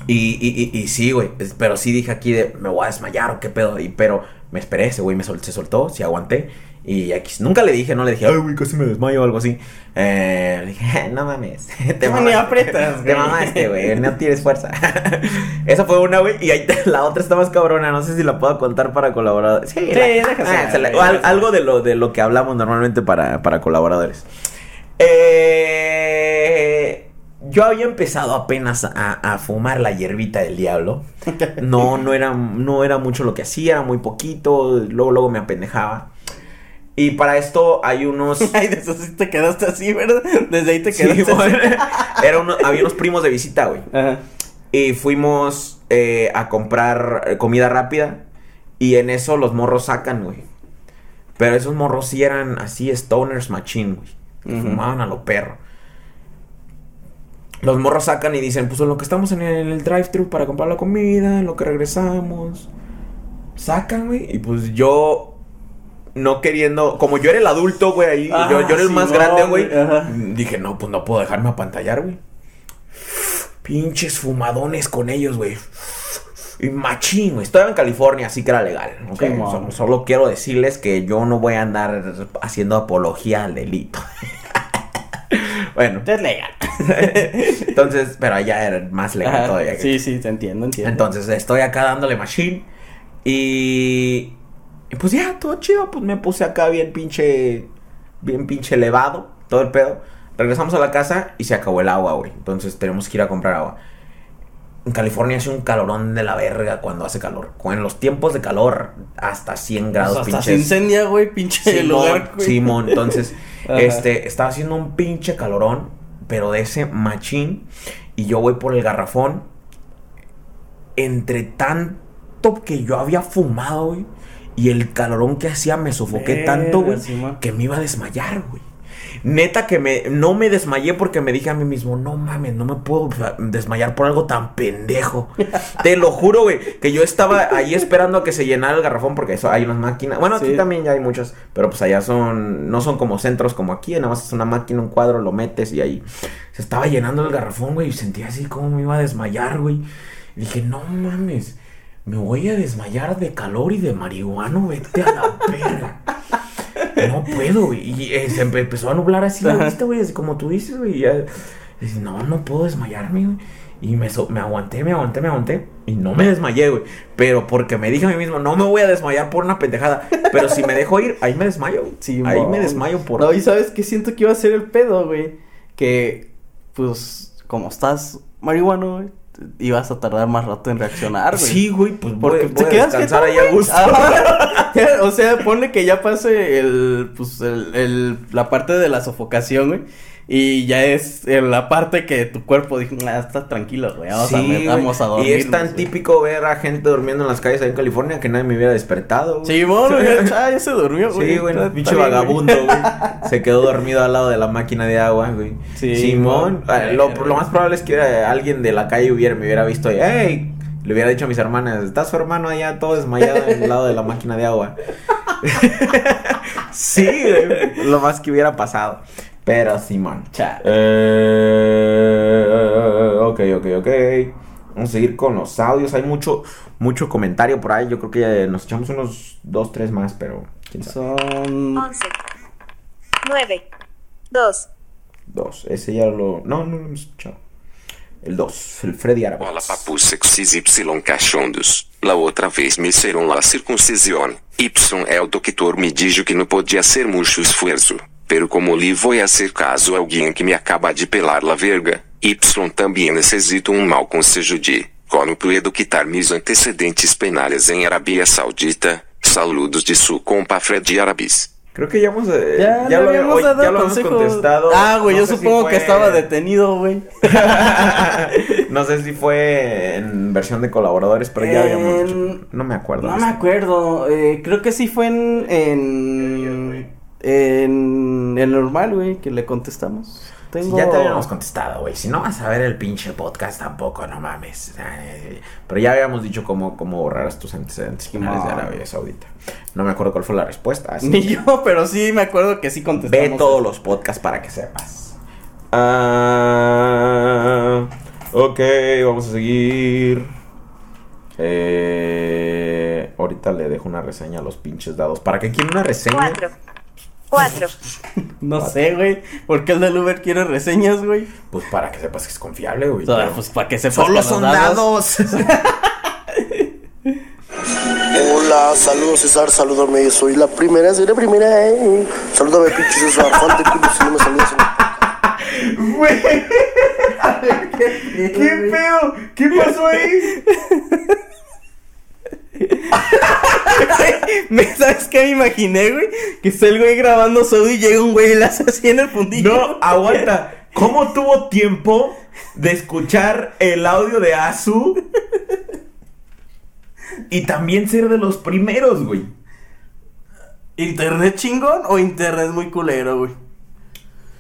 y, y, sí, güey. Pero sí dije aquí de me voy a desmayar o qué pedo. Y, pero me esperé, ese güey me sol- se soltó, sí aguanté. Y aquí, nunca le dije, no le dije, ay, güey, casi me desmayo o algo así. Eh, le dije, no mames. Te No, ni aprietas, Te güey. mamaste, güey. No tienes fuerza. Esa fue una, güey. Y ahí te- la otra está más cabrona. No sé si la puedo contar para colaboradores. Sí, la- déjase, ah, la- al- déjase. algo de lo, de lo que hablamos normalmente para, para colaboradores. Eh, yo había empezado apenas a, a fumar la hierbita del diablo. No, no era, no era mucho lo que hacía, era muy poquito. Luego, luego me apendejaba. Y para esto hay unos. Ay, de eso sí te quedaste así, ¿verdad? Desde ahí te Sí, quedaste bueno, así. era uno- había unos primos de visita, güey. Ajá. Y fuimos eh, a comprar eh, comida rápida. Y en eso los morros sacan, güey. Pero esos morros sí eran así, stoners machine, güey. que. Fumaban a lo perro. Los morros sacan y dicen, pues en lo que estamos en el, el drive-thru para comprar la comida, en lo que regresamos. Sacan, güey. Y pues yo, no queriendo, como yo era el adulto, güey, ahí, Ah, yo, yo era el más grande, güey. Dije, no, pues no puedo dejarme apantallar, güey. Pinches fumadones con ellos, güey. Y machín, güey. Estaba en California, así que era legal. solo, solo quiero decirles que yo no voy a andar haciendo apología al delito. bueno, Es legal. entonces, pero allá era más legal Ajá. todavía. que Sí, sí, te entiendo, entiendo. entonces estoy acá dándole machine. Y, y pues ya, todo chido. Pues me puse acá bien pinche. Bien pinche elevado. Todo el pedo. Regresamos a la casa y se acabó el agua, güey. Entonces tenemos que ir a comprar agua. En California hace un calorón de la verga cuando hace calor. En los tiempos de calor, hasta 100 grados Pues hasta se pinches. incendia, güey, pinche Simón, lugar, güey. Simón, entonces, este, estaba haciendo un pinche calorón, pero de ese machín, y yo voy por el garrafón, entre tanto que yo había fumado, güey, y el calorón que hacía me sofoqué Verga, tanto, güey, que me iba a desmayar, güey. Neta que me, no me desmayé porque me dije a mí mismo, no mames, no me puedo desmayar por algo tan pendejo. Te lo juro, güey, que yo estaba ahí esperando a que se llenara el garrafón porque eso, hay unas máquinas. Bueno, aquí Sí. también ya hay muchas, pero pues allá son, no son como centros como aquí, nada más es una máquina, un cuadro, lo metes y ahí se estaba llenando el garrafón, güey, y sentía así como me iba a desmayar, güey. Y dije, no mames, me voy a desmayar de calor y de marihuano, vete a la verga. No puedo, güey. Y eh, se empe- empezó a nublar así la vista, güey, así como tú dices, güey. ya, no, no puedo desmayarme, güey. Y me, so- me aguanté, me aguanté, me aguanté. Y no me desmayé, güey. Pero porque me dije a mí mismo, no me voy a desmayar por una pendejada. Pero si me dejo ir, ahí me desmayo. Sí, ahí me desmayo por. No, y sabes que siento que iba a ser el pedo, güey. Que, pues, como estás marihuano, güey, ibas a tardar más rato en reaccionar, güey. Sí, güey, pues Porque voy te a quedas descansar ahí a gusto. Ajá. o sea, ponle que ya pase el, pues, el, el- la parte de la sofocación, güey. Y ya es en la parte que tu cuerpo ah, estás tranquilo, güey. Vamos, a, Sí, vamos a dormir. Y es tan típico ver a gente durmiendo en las calles ahí en California que nadie me hubiera despertado. güey. Sí, bueno, ya, ya se durmió, güey. Sí, güey, pinche vagabundo, güey. Se quedó dormido al lado de la máquina de agua, güey. Sí, Simón. eh, lo, lo más probable es que alguien de la calle hubiera, me hubiera visto y, ¡Ey! Le hubiera dicho a mis hermanas, está su hermano allá todo desmayado al lado de la máquina de agua. sí, güey. Lo más que hubiera pasado. Pero Simón. Chale. Eh, ok, ok, ok. Vamos a seguir con los audios. Hay mucho, mucho comentario por ahí. Yo creo que nos echamos unos dos, tres más, pero quién sabe. Son 11, 9, 2, Dos. Ese ya lo. No, no lo hemos escuchado. El dos. El Freddy Árabe. Bola papus XY cachondos. La outra vez me hicieron la circuncisión. Y el doctor me dijo que no podía hacer mucho esfuerzo. Pero como lhe voy a hacer caso a alguien que me acaba de pelar la verga, Y também necessito um mau conselho de como puedo quitar mis antecedentes penales en Arabia Saudita. Saludos de su compa Freddy Arabis. Creo que ya hemos. eh, Ya, ya lo, habíamos hoy- dado ya lo hemos contestado. Ah, güey, No yo sé si supongo que fue- estaba detenido, güey. no sé si fue en versión de colaboradores, pero ya habíamos En- dicho. No me acuerdo. No me acuerdo. eh, creo que sí fue en. En. En el normal, güey, que le contestamos. Si ya te habíamos contestado, güey. Si no vas a ver el pinche podcast tampoco, no mames. Ay, Pero ya habíamos dicho cómo, cómo borrar tus antecedentes de No. Arabia Saudita. No me acuerdo cuál fue la respuesta. así Ni que yo, pero sí me acuerdo que sí contestamos. Ve todos los podcasts para que sepas. Ah, ok, vamos a seguir. Eh, ahorita le dejo una reseña a los pinches dados. ¿Para qué quieren una reseña? 4, 4, No sé, güey. ¿Por qué el del Uber quiere reseñas, güey? Pues para que sepas que es confiable, güey. Pero- pues para que sepas Solo que los son dados. Hola, saludos César, salúdame, soy la primera, soy la primera, eh. Salúdame, pinche César, falta culo si no me saludas. Güey. ¿Qué pedo? ¿Qué pasó ahí? Me- ¿Sabes qué me imaginé, güey? Que está el güey grabando audio y llega un güey y le hace así en el fundillo. No, aguanta. ¿Cómo tuvo tiempo de escuchar el audio de Azu? Y también ser de los primeros, güey. ¿Internet chingón o internet muy culero, güey?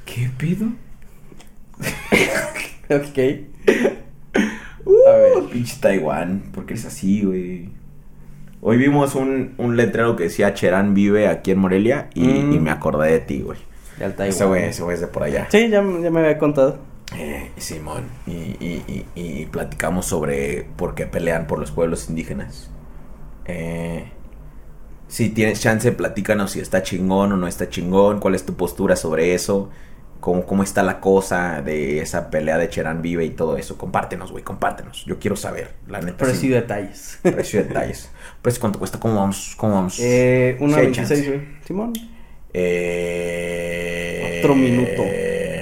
¿Qué pido? Ok. A ver, pinche Taiwán, ¿por qué es así, güey? Hoy vimos un, un letrero que decía Cherán vive aquí en Morelia y, Mm. y me acordé de ti, güey. Ese güey, ese güey es de por allá. Sí, ya, ya me había contado. Eh, Simón, y, y- y- y platicamos sobre por qué pelean por los pueblos indígenas. Eh, si tienes chance, platícanos si está chingón o no está chingón, cuál es tu postura sobre eso, cómo, cómo está la cosa de esa pelea de Cherán Vive y todo eso. Compártenos, güey, compártenos. Yo quiero saber, la neta. Precio y sí. detalles. Precio y detalles. Precio, ¿cuánto cuesta? ¿Cómo vamos? ¿Cómo vamos? Eh, una Sí hay 26, chance. güey. Simón. Eh, Otro minuto. eh,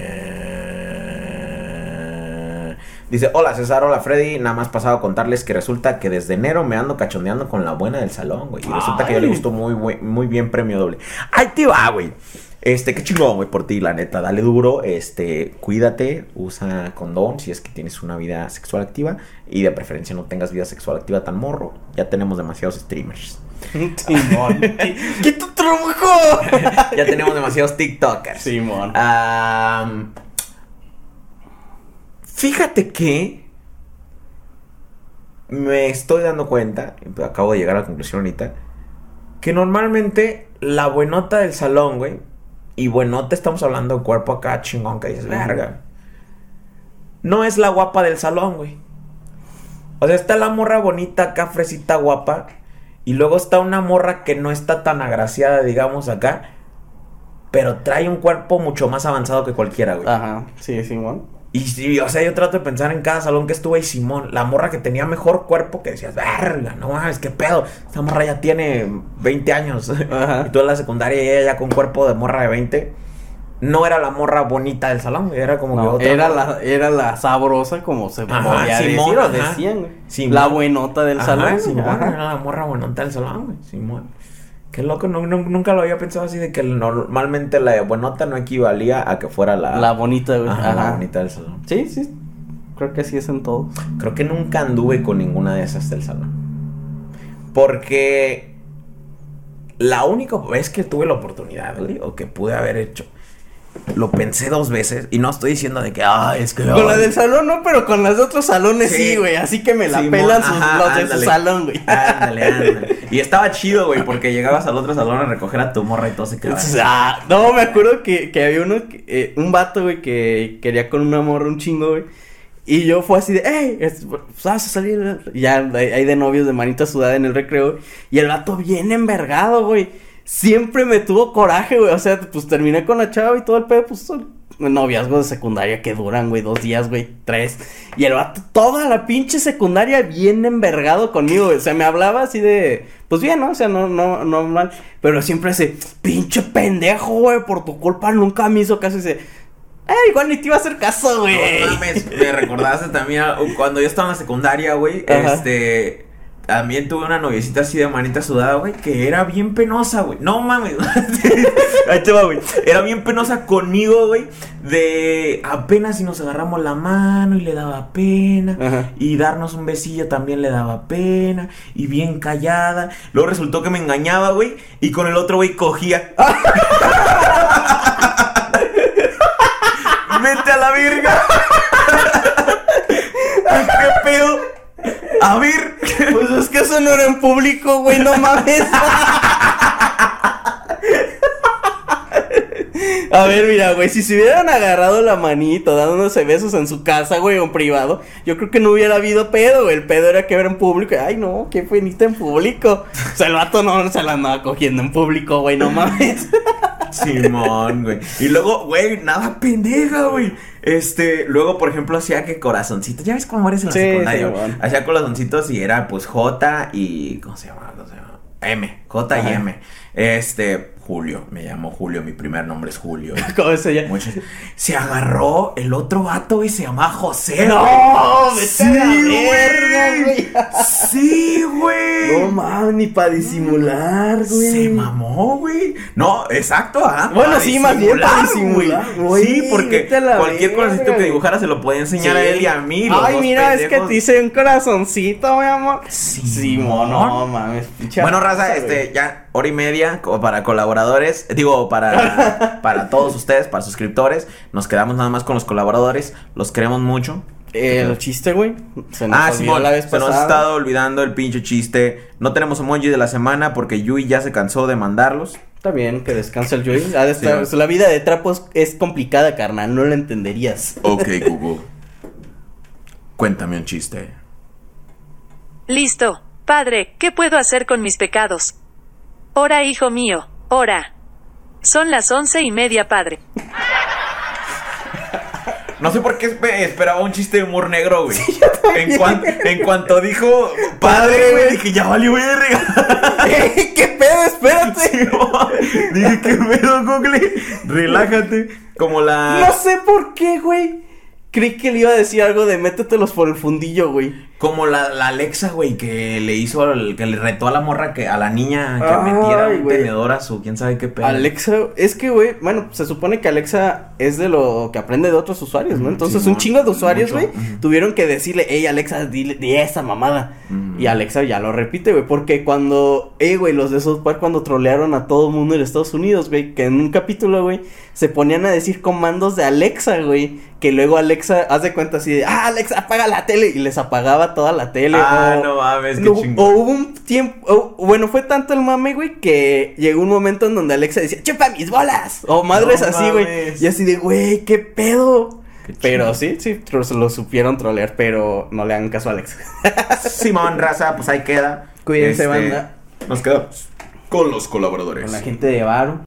Dice, hola César, hola Freddy, nada más pasado a contarles que resulta que desde enero me ando cachondeando con la buena del salón, güey. Y resulta que yo le gustó muy, muy bien premio doble. Ahí te va, güey. Este, qué chingón, güey, por ti, la neta. Dale duro, este, cuídate, usa condón si es que tienes una vida sexual activa. Y de preferencia no tengas vida sexual activa tan morro. Ya tenemos demasiados streamers. Simón. ¡Qué tu trabajo! ya tenemos demasiados TikTokers. Simón. Am, fíjate que me estoy dando cuenta, acabo de llegar a la conclusión ahorita, que normalmente la buenota del salón, güey, y buenota estamos hablando de cuerpo acá chingón que dices, verga, no es la guapa del salón, güey. O sea, está la morra bonita acá, fresita guapa, y luego está una morra que no está tan agraciada, digamos, acá, pero trae un cuerpo mucho más avanzado que cualquiera, güey. Ajá, sí, Simón. Y sí, o sea, yo trato de pensar en cada salón que estuve y Simón, la morra que tenía mejor cuerpo que decías, verga, no mames, qué pedo. Esta morra ya tiene 20 años. Ajá. Y tú en la secundaria y ella ya con cuerpo de morra de 20. No era la morra bonita del salón, era como que otra. era, morra. la, era la sabrosa, como se Ajá, podía Simón, decir, o decían, güey. La buenota del Ajá, salón. Simón, era la morra bonita del salón, güey. Simón. Qué loco, no, no- nunca lo había pensado así de que normalmente la buenota no equivalía a que fuera la, La bonita, güey. Ajá, la bonita del salón. Sí, sí. Creo que así es en todos. Creo que nunca anduve con ninguna de esas del salón. Porque la única vez que tuve la oportunidad, güey, o que pude haber hecho, lo pensé dos veces y no estoy diciendo de que, ay, es que... Con la ay". del salón no, pero con las de otros salones Sí. sí, güey. Así que me la Simón, pelan sus, ajá, los de ándale. su salón, güey. Ándale, ándale. Y estaba chido, güey, porque llegabas al otro salón a recoger a tu morra y todo se quedaba. Ah, no, me acuerdo que, que había uno, que, eh, un vato, güey, que quería con una morra un chingo, güey. Y yo fue así de, hey, es- pues, vas a salir. Ya hay hay de novios de manita sudada en el recreo. Y el vato bien envergado, güey. Siempre me tuvo coraje, güey. O sea, pues terminé con la chava y todo el pedo, pues son noviazgos de secundaria que duran, güey, dos días, güey, tres. Y el vato, toda la pinche secundaria bien envergado conmigo, güey. O sea, me hablaba así de, pues bien, ¿no? O sea, no, no, no mal. Pero siempre ese, pinche pendejo, güey, por tu culpa nunca me hizo caso. Y dice, eh, igual ni te iba a hacer caso, güey. No mames, me recordaste también a- cuando yo estaba en la secundaria, güey. Este. También tuve una noviecita así de manita sudada, güey, que era bien penosa, güey. No mames. Ahí te va, güey. Era bien penosa conmigo, güey. De apenas si nos agarramos la mano y le daba pena. Ajá. Y darnos un besillo también le daba pena. Y bien callada. Luego resultó que me engañaba, güey. Y con el otro, güey, cogía. Vete a la verga. ¿Qué pedo? A ver. No era en público, güey, no mames. A ver, mira, güey, si se hubieran agarrado la manito dándose besos en su casa, güey, o en privado, yo creo que no hubiera habido pedo, güey. El pedo era que era en público. Ay, no, qué penita en público. O sea, el vato no se la andaba cogiendo en público, güey, no mames. Simón, güey. Y luego, güey, nada pendeja, güey. Este, luego, por ejemplo, hacía que corazoncitos. ¿Ya ves cómo eres en la Sí, secundaria? sí, güey? bueno. Hacía corazoncitos y era, pues, J y. ¿Cómo se llama? ¿Cómo se llama? M. J y Ajá. M. Este, Julio. Me llamo Julio. Mi primer nombre es Julio. ¿Cómo se llama? Muchas- Se agarró el otro vato, güey. Se llama José. No, güey. verga, güey. Sí, güey. No mames, ni para disimular, güey. Se mamó, güey. No, exacto, ah. Bueno, sí, más bien para disimular, güey. Sí, porque cualquier corazoncito que dibujara se lo podía enseñar a Sí. él y a mí. Ay, mira, es que te hice un corazoncito, mi amor. Simón. Simón, no mames. Bueno, raza, este, ya hora y media como para colaboradores, digo, para, para todos ustedes, para suscriptores. Nos quedamos nada más con los colaboradores. Los queremos mucho. El chiste, güey. Se nos Ah, Simón, la vez se nos ha estado olvidando el pinche chiste. No tenemos emoji de la semana porque Yui ya se cansó de mandarlos. Está bien, que descanse el Joey. Ha de Sí, estar- güey. la vida de trapos es complicada, carnal. No la entenderías. Ok, Google. Cuéntame un chiste. Listo. Padre, ¿qué puedo hacer con mis pecados? Ora, hijo mío, ora. Son las once y media, padre. No sé por qué espe- esperaba un chiste de humor negro, güey. en, cuan- en cuanto dijo padre, güey, dije, ya valió verga. ¿Qué pedo? Espérate. dije, ¿qué pedo, Google? Relájate. Como la. No sé por qué, güey. Creí que le iba a decir algo de métetelos por el fundillo, güey. Como la, la Alexa, güey, que le hizo, al- que le retó a la morra, que a la niña que Ay, metiera un güey. tenedor a su quién sabe qué pedo. Alexa, es que, güey, bueno, se supone que Alexa es de lo que aprende de otros usuarios, ¿no? Entonces, sí, un chingo de usuarios, güey, tuvieron que decirle, hey, Alexa, dile, di esa mamada. Y Alexa ya lo repite, güey, porque cuando, eh, güey, los de South Park cuando trolearon a todo el mundo en Estados Unidos, güey, que en un capítulo, güey, se ponían a decir comandos de Alexa, güey, que luego Alexa, haz de cuenta así de, ah, Alexa, apaga la tele, y les apagaba toda la tele. Ah, o- no mames, qué no, chingón. o hubo un tiempo, o- bueno, fue tanto el mame, güey, que llegó un momento en donde Alexa decía, chupa mis bolas, o madres No así, güey, y así de, güey, qué pedo. Qué Pero sí, sí, lo supieron trolear, pero no le hagan caso a Alexa. Simón, raza, pues ahí queda. Cuídense, Este, banda. Nos quedamos con los colaboradores. Con la gente de Varo.